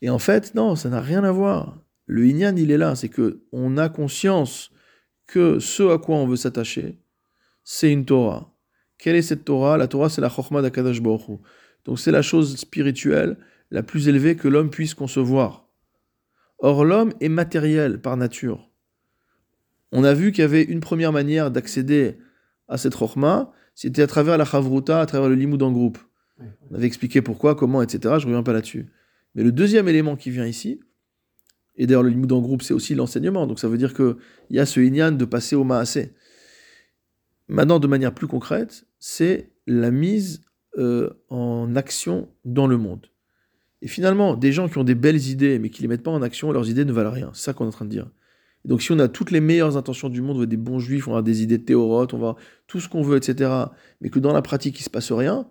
Et en fait, non, ça n'a rien à voir. Le Inyan, il est là, c'est que on a conscience que ce à quoi on veut s'attacher, c'est une Torah. Quelle est cette Torah? La Torah, c'est la Chokhmah d'Akadash Baruch. Donc c'est la chose spirituelle la plus élevée que l'homme puisse concevoir. Or, l'homme est matériel par nature. On a vu qu'il y avait une première manière d'accéder à cette Chokhmah, c'était à travers la Chavruta, à travers le limoud en groupe. On avait expliqué pourquoi, comment, etc. Je ne reviens pas là-dessus. Mais le deuxième élément qui vient ici, et d'ailleurs le limoud en groupe, c'est aussi l'enseignement. Donc ça veut dire qu'il y a ce inyan de passer au maasé. Maintenant, de manière plus concrète, c'est la mise euh, en action dans le monde. Et finalement, des gens qui ont des belles idées, mais qui ne les mettent pas en action, leurs idées ne valent rien. C'est ça qu'on est en train de dire. Et donc si on a toutes les meilleures intentions du monde, on va être des bons juifs, on va avoir des idées théorotes, on va avoir tout ce qu'on veut, etc., mais que dans la pratique, il ne se passe rien,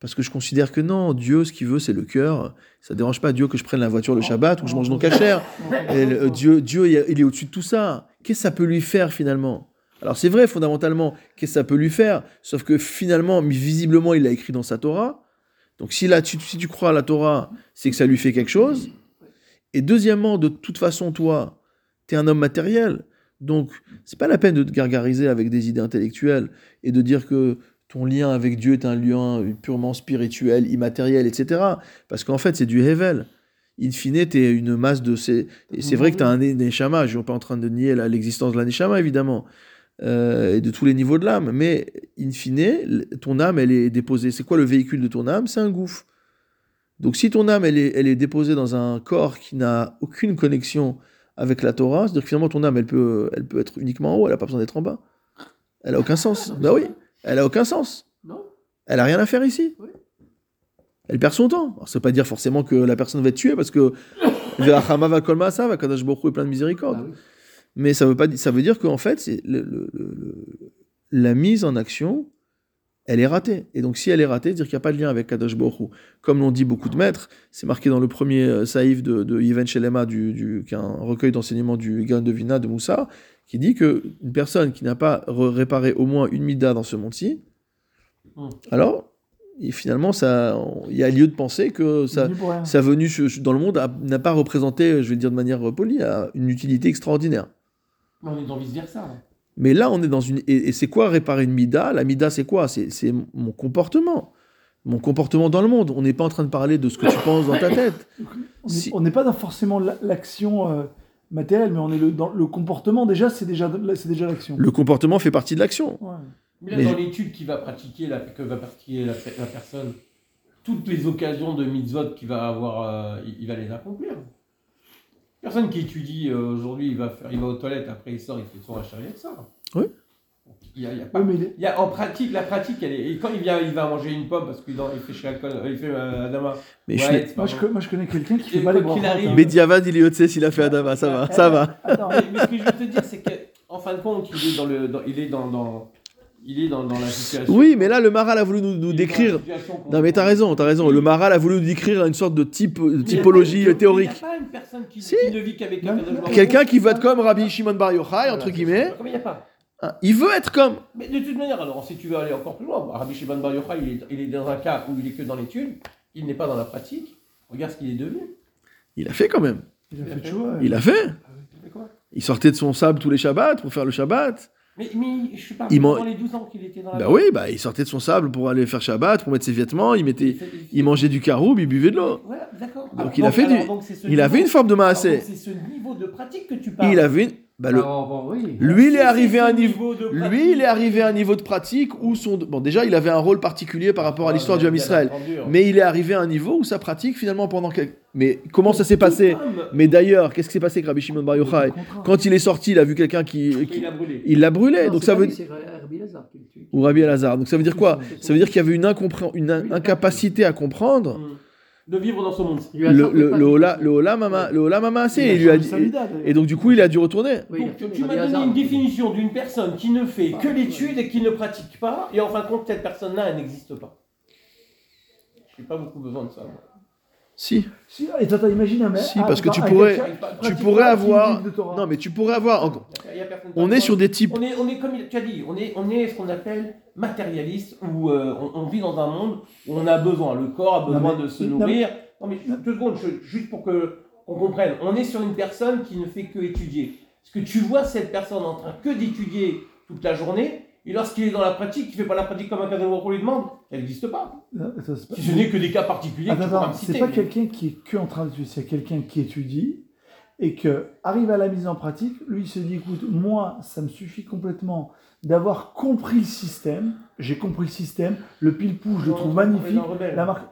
Parce que je considère que non, Dieu, ce qu'il veut, c'est le cœur. Ça ne dérange pas Dieu que je prenne la voiture le Shabbat ou que je mange non cachère. Le- Dieu, Dieu, il est- au-dessus de tout ça. Qu'est-ce que ça peut lui faire finalement? Alors c'est vrai, fondamentalement, qu'est-ce que ça peut lui faire? Sauf que finalement, visiblement, il l'a écrit dans sa Torah. Donc si, tu, si tu crois à la Torah, c'est que ça lui fait quelque chose. Et deuxièmement, de toute façon, toi, tu es un homme matériel. Donc, c'est pas la peine de te gargariser avec des idées intellectuelles et de dire que ton lien avec Dieu est un lien purement spirituel, immatériel, etc. Parce qu'en fait, c'est du Hevel. In fine, tu es une masse de ces. Et c'est vrai que tu as un Neshama. Je ne suis pas en train de nier l'existence de la Neshama, évidemment, euh, et de tous les niveaux de l'âme. Mais in fine, ton âme, elle est déposée. C'est quoi le véhicule de ton âme? C'est un gouffre. Donc si ton âme, elle est, elle est déposée dans un corps qui n'a aucune connexion avec la Torah, c'est-à-dire que finalement ton âme, elle peut, elle peut être uniquement en haut, elle n'a pas besoin d'être en bas. Elle a aucun sens. bah oui, elle a aucun sens. Non Elle a rien à faire ici. Oui. Elle perd son temps. Alors, ça veut pas dire forcément que la personne va être tuée parce que Ve'achama va kolma ça, va Kadash Baruch Hu est plein de miséricorde. Ah oui. Mais ça veut pas ça veut dire qu'en fait, le- la mise en action, elle est ratée. Et donc si elle est ratée, c'est-à-dire qu'il n'y a pas de lien avec Kadosh Hu. Comme l'ont dit beaucoup de maîtres, c'est marqué dans le premier euh, saïf de, de Yevon Shelema, du, du, qui est un recueil d'enseignements du Gan de Vina de Moussa, qui dit que une personne qui n'a pas réparé au moins une mida dans ce monde-ci, Hmm. alors et finalement, ça, il y a lieu de penser que sa venue dans le monde n'a pas représenté, je vais dire de manière polie, une utilité extraordinaire. On est dans vice-versa. là. Mais là, on est dans une. Et, et c'est quoi réparer une mida? La mida, c'est quoi? C'est mon comportement. Mon comportement dans le monde. On n'est pas en train de parler de ce que tu penses dans ta tête. On Si- n'est pas dans forcément la- l'action euh, matérielle, mais on est le, dans le comportement. Déjà, c'est déjà, c'est déjà l'action. Le comportement fait partie de l'action. Ouais. Mais là, Mais dans je- l'étude qui va pratiquer, la, que va pratiquer la, la personne, toutes les occasions de mitzvot qu'il va avoir, euh, il, il va les accomplir. Personne qui étudie euh, aujourd'hui, il va faire, il va aux toilettes, après il sort, il fait son achat avec ça. Oui. Il y a, il y a pas- Ouais, mais il est- il y a- en pratique, la pratique, elle est. Et quand il vient, il va manger une pomme parce qu'il il fait chez Alcon, il fait euh, Adama. Mais je Ouais, moi, je, bon. co- moi, je connais quelqu'un qui Et fait pas les quoi qu'il brachot. arrive- hein. Mediavad, il est au s'il a fait Adama. Ça va, ça va. Attends, mais, mais ce que je veux te dire, c'est que en fin de compte, il est dans le, dans- il est dans, dans- il est dans, dans la situation. Oui, mais là, le Maral a voulu nous, décrire. Non, mais t'as raison, t'as raison. Le Maral a voulu nous décrire une sorte de type, Mais typologie il y a pas- théorique. Il n'y a pas une personne qui, Si. qui ne vit qu'avec un. Quelqu'un qui veut être comme Rabbi Shimon Bar Yochai, entre guillemets. Comme il n'y a pas. hein, Il veut être comme. Mais de toute manière, alors si tu veux aller encore plus loin, Rabbi Shimon Bar Yochai, il est, il est dans un cas où il est que dans l'étude, il n'est pas dans la pratique. Regarde ce qu'il est devenu. Il a fait quand même. Il a fait choix. Il a fait. Il fait quoi? Il sortait de son sable tous les Shabbats pour faire le Shabbat. Mais, mais je sais pas, Il pendant les 12 ans qu'il était dans la Bah oui, bah il sortait de son sable pour aller faire Shabbat, pour mettre ses vêtements, il mettait, fait- il mangeait du caroub, il buvait de l'eau. Voilà, d'accord. Donc Alors, il a fait alors, du- Il niveau- avait une forme de maassé. C'est ce niveau de pratique que tu parles. Il avait une. Bah, le- Ah, bon, oui. Lui, il est arrivé à un niveau. de Lui, pratique. il est arrivé à un niveau de pratique où son. Bon, déjà, il avait un rôle particulier par rapport à Ah, l'histoire du bien Israël. hein. Mais il est arrivé à un niveau où sa pratique, finalement, pendant quelques. Mais comment ça s'est passé homme, Mais d'ailleurs, qu'est-ce qui s'est passé avec Rabbi Shimon Bar Yochai Quand il est sorti, il a vu quelqu'un qui. qui- Il a brûlé. Il l'a brûlé. Non, donc c'est ça veut dire. Ou Rabbi Elazar. Donc ça veut dire quoi Ça veut dire qu'il y avait une, incompré- une in- incapacité à comprendre. Hum. De vivre dans ce monde. Le, le, le, Ola- tout. le Il lui a dit-. Et donc, du coup, il a dû retourner. Oui, Donc, tu m'as donné une définition d'une personne qui ne fait que l'étude et qui ne pratique pas, et en fin de compte, cette personne-là, elle n'existe pas. Je n'ai pas beaucoup besoin de ça. moi. Si. Si, et t'as imagine un mec. Si, ah, parce que tu pourrais- tu pourrais avoir-. Non, mais tu pourrais avoir. On est sur des types. On est, on est comme tu as dit, on est, on est ce qu'on appelle matérialiste, où euh, on, on vit dans un monde où on a besoin, le corps a Non, besoin mais- de se nourrir. Non mais deux secondes, je- juste pour que qu'on comprenne. On est sur une personne qui ne fait que étudier. Parce que tu vois cette personne en train que d'étudier toute la journée, et lorsqu'il est dans la pratique, il fait pas la pratique comme un cadre qu'on lui demande, elle n'existe pas. Non, Si ce n'est que des cas particuliers me citer. c'est pas mais- quelqu'un qui est que en train d'étudier, c'est quelqu'un qui étudie et que arrive à la mise en pratique, lui il se dit écoute, moi ça me suffit complètement d'avoir compris le système, j'ai compris le système, le pile-pou, je le trouve magnifique, d'un rebelle. la marque,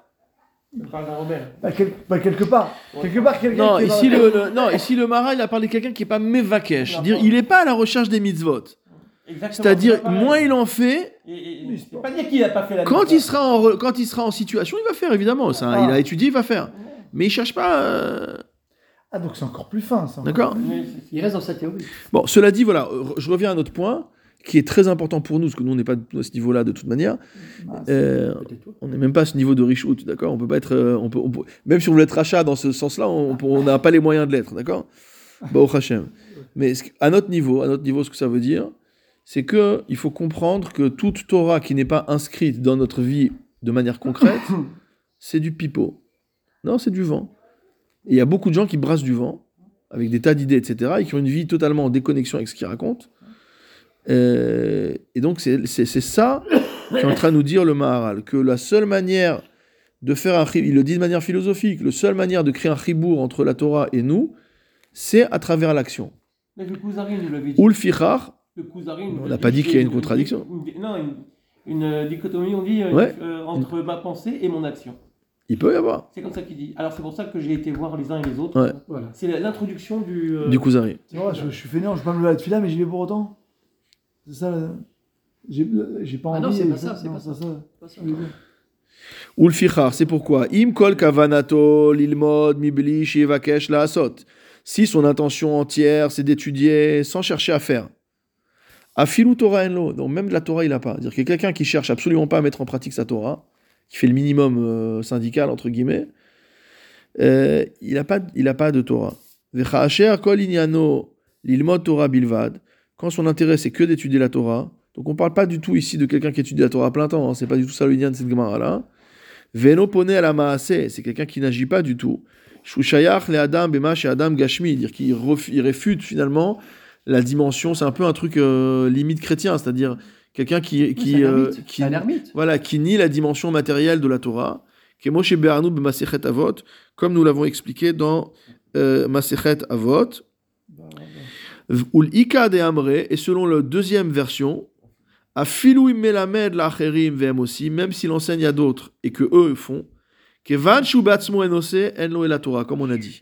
On parle d'un rebelle. bah, quel- bah, quelque part, quelque part quelqu'un Non, qui est dans ici le, le- non, ici le Mara, il a parlé de quelqu'un qui est pas mevakesh. Non, Dire, il est pas à la recherche des mitzvot. C'est-à-dire, moins il en fait, Et, et, Mais et c'est c'est pas- pas dire qu'il n'a pas fait la quand il sera en, quand il sera en situation, il va faire évidemment. Ça, Ah. Il a étudié, il va faire. Mais il cherche pas. euh, Ah donc c'est encore plus fin ça. D'accord Mais c'est- Il reste dans sa théorie. Bon, cela dit, voilà, euh, je reviens à notre point. qui est très important pour nous, parce que nous, on n'est pas à ce niveau-là de toute manière. Euh, Peut-être toi. on n'est même pas à ce niveau de richout, d'accord? On peut pas être, euh, on peut, on peut- même si on voulait être rachat dans ce sens-là, on n'a pas les moyens de l'être, d'accord? Baruch Hashem. Mais ce- à notre niveau, à notre niveau, ce que ça veut dire, c'est que il faut comprendre que toute Torah qui n'est pas inscrite dans notre vie de manière concrète, c'est du pipeau. Non, c'est du vent. Et il y a beaucoup de gens qui brassent du vent, avec des tas d'idées, etc., et qui ont une vie totalement en déconnexion avec ce qu'ils racontent. Euh, et donc, c'est ça qu'est en train de nous dire le Maharal, que la seule manière de faire un... Il le dit de manière philosophique, la seule manière de créer un chibour entre la Torah et nous, c'est à travers l'action. Ou le fichar, On n'a pas dit qu'il y a une contradiction. une- non, une, une, euh, dichotomie, on dit, euh, Ouais. euh, entre ma pensée et mon action. il peut y avoir, C'est comme ça qu'il dit. Alors c'est pour ça que j'ai été voir les uns et les autres. Ouais. Voilà. C'est l'introduction du. euh, du Kuzari. Je, je suis fainéant, je peux pas me lever à la fila, mais j'y vais pour autant. C'est ça. là. J'ai pas Ah envie. non, c'est pas ça, c'est non, pas ça. pas ça. Ou le c'est pourquoi? Im kol kavanato lilmod mibli shivakesh la asot. Si son intention entière, c'est d'étudier sans chercher à faire. Afilu Torah enlo. Donc même de la Torah, il n'a pas. C'est-à-dire que quelqu'un qui cherche absolument pas à mettre en pratique sa Torah, qui fait le minimum euh, syndical, entre guillemets, euh, il n'a pas, il a pas de Torah. Torah bilvad. Quand son intérêt, c'est que d'étudier la Torah. Donc on ne parle pas du tout ici de quelqu'un qui étudie la Torah à plein temps. Hein. C'est pas du tout ça le lien de cette Gemara-là. Veno pone à la c'est quelqu'un qui n'agit pas du tout. Shushayach le adam bema adam gashmi, dire qu'il réfute finalement la dimension, c'est un peu un truc euh, limite chrétien, c'est-à-dire quelqu'un qui, qui, euh, qui, voilà, qui nie la dimension matérielle de la Torah, qui est Moshe Be'arnu b'Masechet Avot, comme nous l'avons expliqué dans euh, Masechet Avot. Ul de Amre, et selon la deuxième version, a filou melamed l'acherim vem aussi, même s'il enseigne à d'autres et que eux font, que van shu batzmo enose enlo et la Torah, comme on a dit.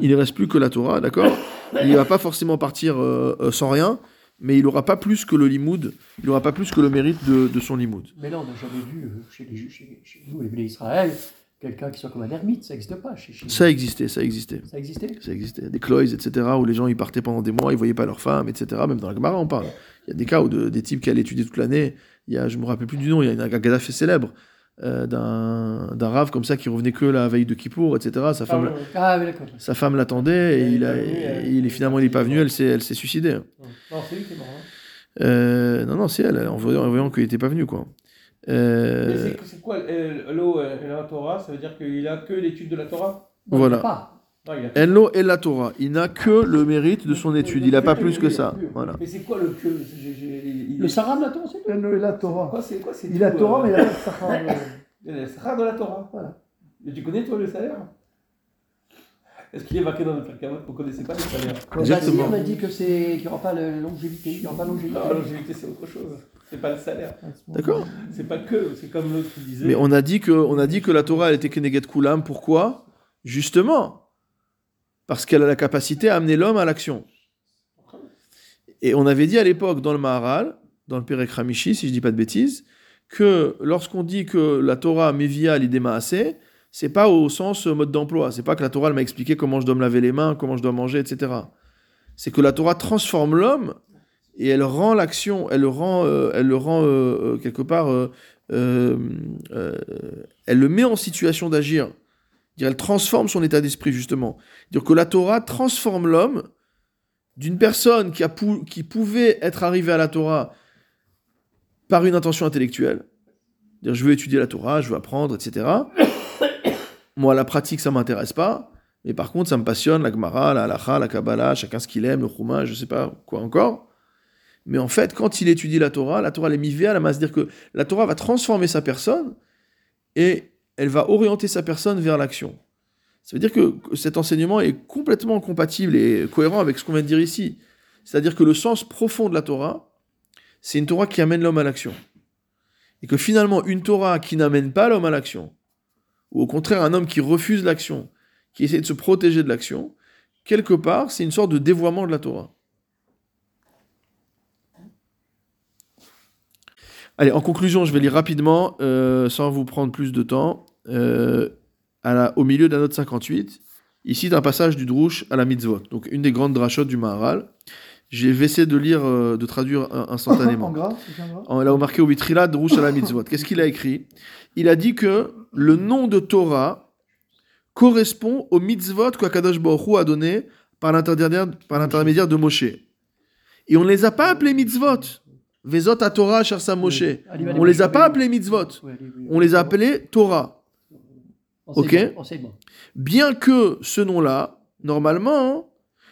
Il ne reste plus que la Torah, d'accord? Il ne va pas forcément partir euh, euh, sans rien, mais il n'aura pas plus que le limoud, il n'aura pas plus que le mérite de, de son limoud. Mais là, on n'a jamais vu euh, chez, les, chez, chez nous, les Israël, quelqu'un qui soit comme un ermite. Ça n'existe pas chez, chez nous. Ça existait, ça existait. Ça existait? Ça existait. Des cloys, etc., où les gens ils partaient pendant des mois, ils voyaient pas leurs femmes, etc. Même dans la Gemara, on parle. Il y a des cas où de- des types qui allaient étudier toute l'année. Il y a, je me rappelle plus du nom, il y a un Gaddafi célèbre euh, d'un d'un rave comme ça qui revenait que la veille de Kippour, etc. Sa femme, Ah oui, d'accord. sa femme l'attendait et Il il, pas a, venu, et elle- il est finalement il est pas venu. Elle s'est elle s'est suicidée. Non, c'est lui qui est mort. hein. Euh, non non c'est elle en voyant, en voyant qu'il était pas venu quoi. Mais Euh, c'est- quoi l'eau et la Torah Ça veut dire qu'il a que l'étude de la Torah? Voilà. pas. Non, il a Enlo et la Torah. Il n'a que le mérite de son étude. Il n'a pas plus que ça. Voilà. Mais c'est quoi le que Le Sarah de la Torah, c'est tout. Il a la Torah. Quoi, c'est quoi c'est Il a Torah, euh, mais il a pas de Sahara. Il y a le Sahara de la Torah. Voilà. Mais tu connais toi le salaire Est-ce qu'il est marqué dans le Perkavot Vous ne connaissez pas le salaire Exactement. On a dit que c'est qu'il n'y aura pas la longévité. Il n'y aura pas de longévité. Non, la longévité c'est autre chose. C'est pas le salaire. D'accord. C'est pas que. C'est comme l'autre qui disait. Mais on a dit que, on a dit que la Torah, elle était Keneget Kulam. Pourquoi? Justement, parce qu'elle a la capacité à amener l'homme à l'action. Et on avait dit à l'époque, dans le Maharal, dans le Perek Hamishi, si je dis pas de bêtises, que lorsqu'on dit que la Torah mévia l'idée maasé, c'est pas au sens mode d'emploi. C'est pas que la Torah m'a expliqué comment je dois me laver les mains, comment je dois manger, etc. C'est que la Torah transforme l'homme et elle rend l'action, elle le rend, euh, elle le rend euh, euh, quelque part, elle le met en situation d'agir. Elle transforme son état d'esprit justement. Dire que la Torah transforme l'homme d'une personne qui, a pou- qui pouvait être arrivée à la Torah par une intention intellectuelle. Dire, je veux étudier la Torah, je veux apprendre, etc. Moi, la pratique, ça m'intéresse pas. Mais par contre, ça me passionne, la Gemara, la Halacha, la Kabbalah, chacun ce qu'il aime, le Chouma, je sais pas quoi encore. Mais en fait, quand il étudie la Torah, la Torah elle est mivée à la masse. dire que la Torah va transformer sa personne et elle va orienter sa personne vers l'action. Ça veut dire que cet enseignement est complètement compatible et cohérent avec ce qu'on vient de dire ici. C'est-à-dire que le sens profond de la Torah, c'est une Torah qui amène l'homme à l'action. Et que finalement, une Torah qui n'amène pas l'homme à l'action, ou au contraire un homme qui refuse l'action, qui essaie de se protéger de l'action, quelque part, c'est une sorte de dévoiement de la Torah. Allez, en conclusion, je vais lire rapidement, euh, sans vous prendre plus de temps, euh, à la- au milieu de la note 58. Ici, d'un passage du Drouche à la Mitzvot, donc une des grandes drachotes du Maharal. Je vais essayer de lire, euh, de traduire euh, En instantanément. gras, En- Là, au marqué au Vitrila de Rouge à la Mitzvot. Qu'est-ce qu'il a écrit? Il a dit que le nom de Torah correspond aux mitzvot qu'Akadosh Baruch Hu a donné par l'intermédiaire, de Moshe. Et on ne les a pas appelés mitzvot. Vezot à Torah, cher Moshe. On les a pas appelés mitzvot. On les a appelés Torah. Ok. Enseignement. Bien que ce nom-là, normalement,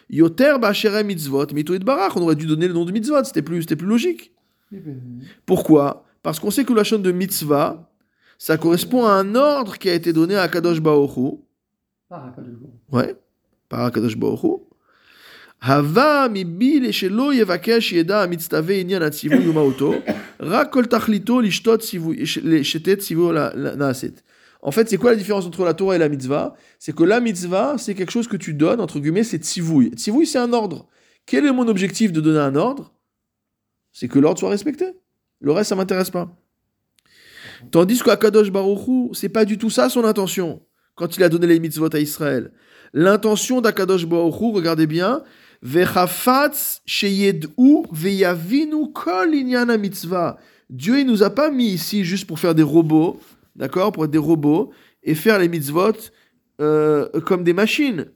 Yoter Bachere Mitzvot, Mitoïd Barach, on aurait dû donner le nom de mitzvot, c'était plus, c'était plus logique. Pourquoi? Parce qu'on sait que la chaîne de mitzvah, ça correspond à un ordre qui a été donné à Kadosh Hu. Par Akadosh. Ouais, par Kadosh Baruch Hu. Hava mibi leshelo yevakesh yeda mitztave inyan atzivu yumaoto, rak kol tachlito lishtot sivu- shetet sivu naaset. En fait, c'est quoi la différence entre la Torah et la mitzvah? C'est que la mitzvah, c'est quelque chose que tu donnes, entre guillemets, c'est tzivouille. Tzivouille, c'est un ordre. Quel est mon objectif de donner un ordre? C'est que l'ordre soit respecté. Le reste, ça m'intéresse pas. Tandis qu'Akadosh Baruch Hu, c'est pas du tout ça son intention quand il a donné les mitzvot à Israël. L'intention d'Akadosh Baruch Hu, regardez bien. Dieu, il nous a pas mis ici juste pour faire des robots, d'accord, pour être des robots et faire les mitzvot euh, comme des machines.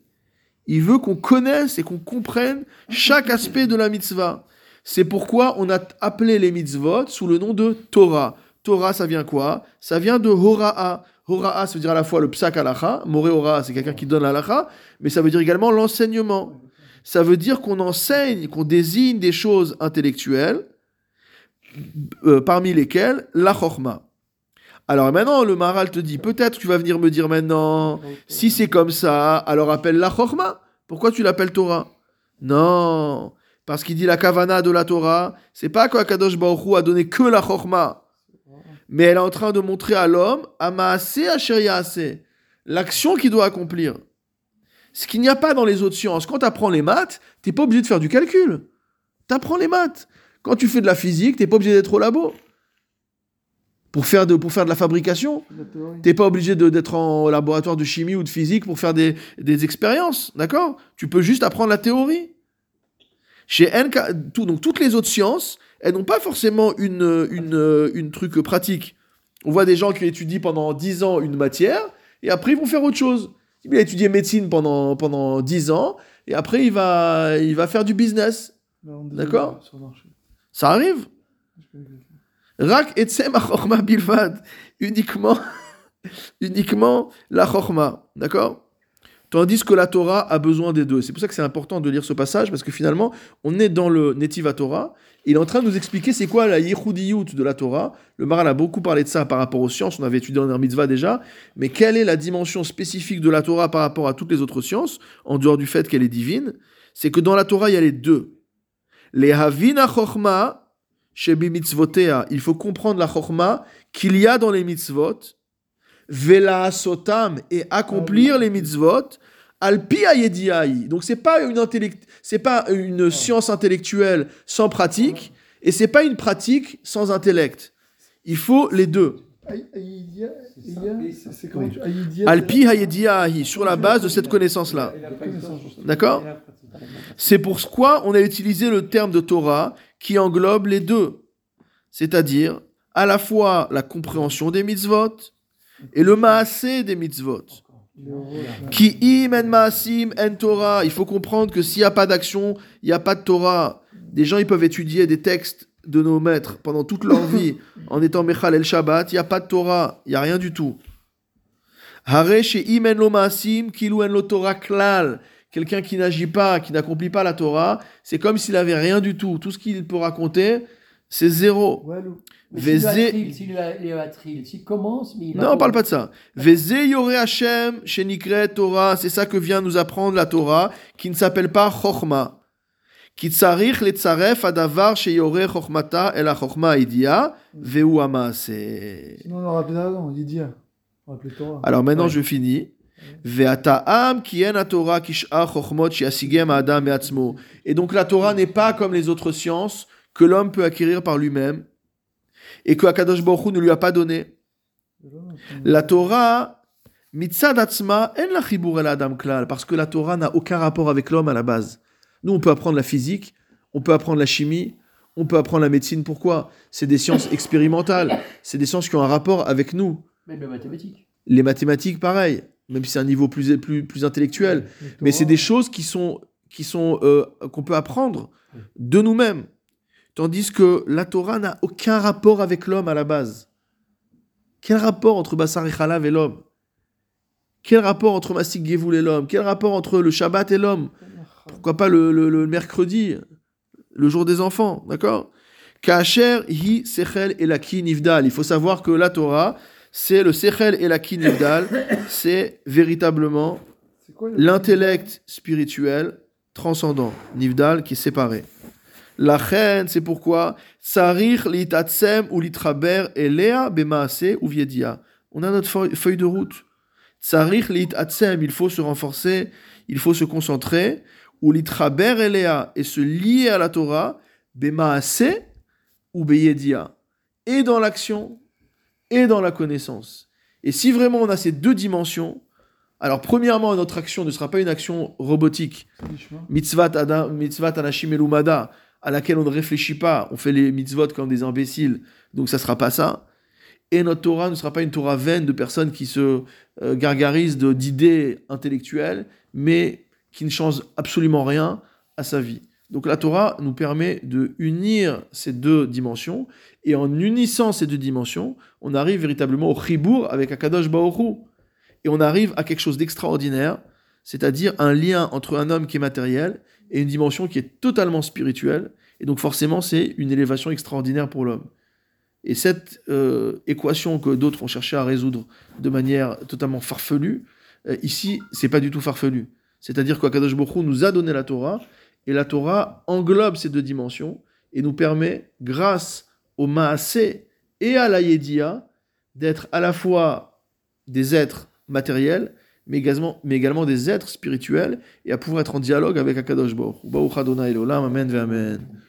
Il veut qu'on connaisse et qu'on comprenne chaque aspect de la mitzvah. C'est pourquoi on a appelé les mitzvot sous le nom de Torah. Torah, ça vient quoi? Ça vient de Hora'a. Hora'a, ça veut dire à la fois le psak halacha. Moré Hora'a, c'est quelqu'un qui donne l'halacha, mais ça veut dire également l'enseignement. Ça veut dire qu'on enseigne, qu'on désigne des choses intellectuelles, euh, parmi lesquelles la chorma. Alors maintenant, le Maharal te dit, peut-être tu vas venir me dire maintenant, si c'est comme ça, alors appelle la chorma. Pourquoi tu l'appelles Torah? Non, parce qu'il dit la kavana de la Torah, c'est pas qu'Akadosh Baruch Hu a donné que la chorma, mais elle est en train de montrer à l'homme, Amaase Asher Yaaseh, l'action qu'il doit accomplir. Ce qu'il n'y a pas dans les autres sciences. Quand tu apprends les maths, tu n'es pas obligé de faire du calcul. Tu apprends les maths. Quand tu fais de la physique, tu n'es pas obligé d'être au labo. Pour faire de, pour faire de la fabrication. T'es pas obligé de- d'être en laboratoire de chimie ou de physique pour faire des, des expériences, d'accord? Tu peux juste apprendre la théorie. Chez NK, tout, donc toutes les autres sciences, elles n'ont pas forcément une, une, une truc pratique. On voit des gens qui étudient pendant 10 ans une matière et après ils vont faire autre chose. Il a étudié médecine pendant, pendant 10 ans et après il va, il va faire du business. D'accord? Ça arrive. Rak etzem achorma bilvad. Uniquement, uniquement la chorma. D'accord? Tandis que la Torah a besoin des deux. C'est pour ça que c'est important de lire ce passage, parce que finalement, on est dans le Netiva Torah. Il est en train de nous expliquer c'est quoi la Yehudiyut de la Torah. Le Maral a beaucoup parlé de ça par rapport aux sciences, on avait étudié en mitzvah déjà. Mais quelle est la dimension spécifique de la Torah par rapport à toutes les autres sciences, en dehors du fait qu'elle est divine? C'est que dans la Torah, il y a les deux. Les Havina Chochma, Shebi mitzvotea, il faut comprendre la chorma qu'il y a dans les mitzvot, vela sotam et accomplir les mitzvot, alpi ayediai. Donc c'est pas une intellect, c'est pas une science intellectuelle sans pratique et c'est pas une pratique sans intellect. Il faut les deux. Alpi ayediai sur la base de cette connaissance là. D'accord C'est pourquoi on a utilisé le terme de Torah qui englobe les deux, c'est-à-dire à la fois la compréhension des mitzvot et le maasé des mitzvot. Qui im en maasim en Torah. Il faut comprendre que s'il n'y a pas d'action, il n'y a pas de Torah. Des gens, ils peuvent étudier des textes de nos maîtres pendant toute leur vie en étant Mechal el Shabbat. Il n'y a pas de Torah. Il n'y a rien du tout. Hare im en lo maasim kilu en lo Torah klal. Quelqu'un qui n'agit pas, qui n'accomplit pas la Torah, c'est comme s'il avait rien du tout. Tout ce qu'il peut raconter, c'est zéro. S'il Vézé- commence, mais il Non, on parle pas de ça. Veze yore Hashem shenikre Torah, c'est ça que vient nous apprendre la Torah, qui ne s'appelle pas Chochma. Qui tsarich le tsaref adavar sheyore Chochmata el Chochma idia veu. Sinon, on. On va appeler Torah. Alors maintenant, je finis. Et donc la Torah n'est pas comme les autres sciences que l'homme peut acquérir par lui-même et que Akadosh Baruch Hu ne lui a pas donné. La Torah, en la chibur el adam klal, parce que la Torah n'a aucun rapport avec l'homme à la base. Nous, on peut apprendre la physique, On peut apprendre la chimie, on peut apprendre la médecine. Pourquoi? C'est des sciences expérimentales. C'est des sciences qui ont un rapport avec nous. Même la mathématique. Les mathématiques, pareil, même si c'est un niveau plus, plus, plus intellectuel. Mais c'est des choses qui sont qui sont euh, qu'on peut apprendre de nous-mêmes. Tandis que la Torah n'a aucun rapport avec l'homme à la base. Quel rapport entre Bassar et Chalav et l'homme? Quel rapport entre Masik Gevoul et l'homme? Quel rapport entre le Shabbat et l'homme? Pourquoi pas le, le- le mercredi, le jour des enfants, d'accord? Kacher hi sechel elaki nivdal. Il faut savoir que la Torah, c'est le sechel nivdal, c'est véritablement C'est le- l'intellect spirituel transcendant, Nivdal, qui est séparé. La reine, c'est pourquoi Sarich litatsem ou litraber elea bemaase ou viedia. On a notre feuille de route. Sarich litatsem, il faut se renforcer, il faut se concentrer, ou litraber elea, et se lier à la Torah, bemaase ou beyedia. Et dans l'action, et dans la connaissance. Et si vraiment on a ces deux dimensions, alors, premièrement, notre action ne sera pas une action robotique, C'est du chemin. mitzvah, ada- mitzvah anashim elumada, à laquelle on ne réfléchit pas, on fait les mitzvot comme des imbéciles, donc ça sera pas ça. Et notre Torah ne sera pas une Torah vaine de personnes qui se euh, gargarisent d'idées intellectuelles, mais qui ne changent absolument rien à sa vie. Donc la Torah nous permet de unir ces deux dimensions, et en unissant ces deux dimensions, on arrive véritablement au chibour avec Akadosh Hu. Et on arrive à quelque chose d'extraordinaire, c'est-à-dire un lien entre un homme qui est matériel et une dimension qui est totalement spirituelle. Et donc forcément, c'est une élévation extraordinaire pour l'homme. Et cette euh, équation que d'autres ont cherché à résoudre de manière totalement farfelue, euh, ici, c'est pas du tout farfelu. C'est-à-dire qu'Akadosh Baruch Hu nous a donné la Torah, et la Torah englobe ces deux dimensions et nous permet, grâce au Maasé et à la d'être à la fois des êtres matériels, mais également, des êtres spirituels, et à pouvoir être en dialogue avec Akadosh Baruch Amen Amen.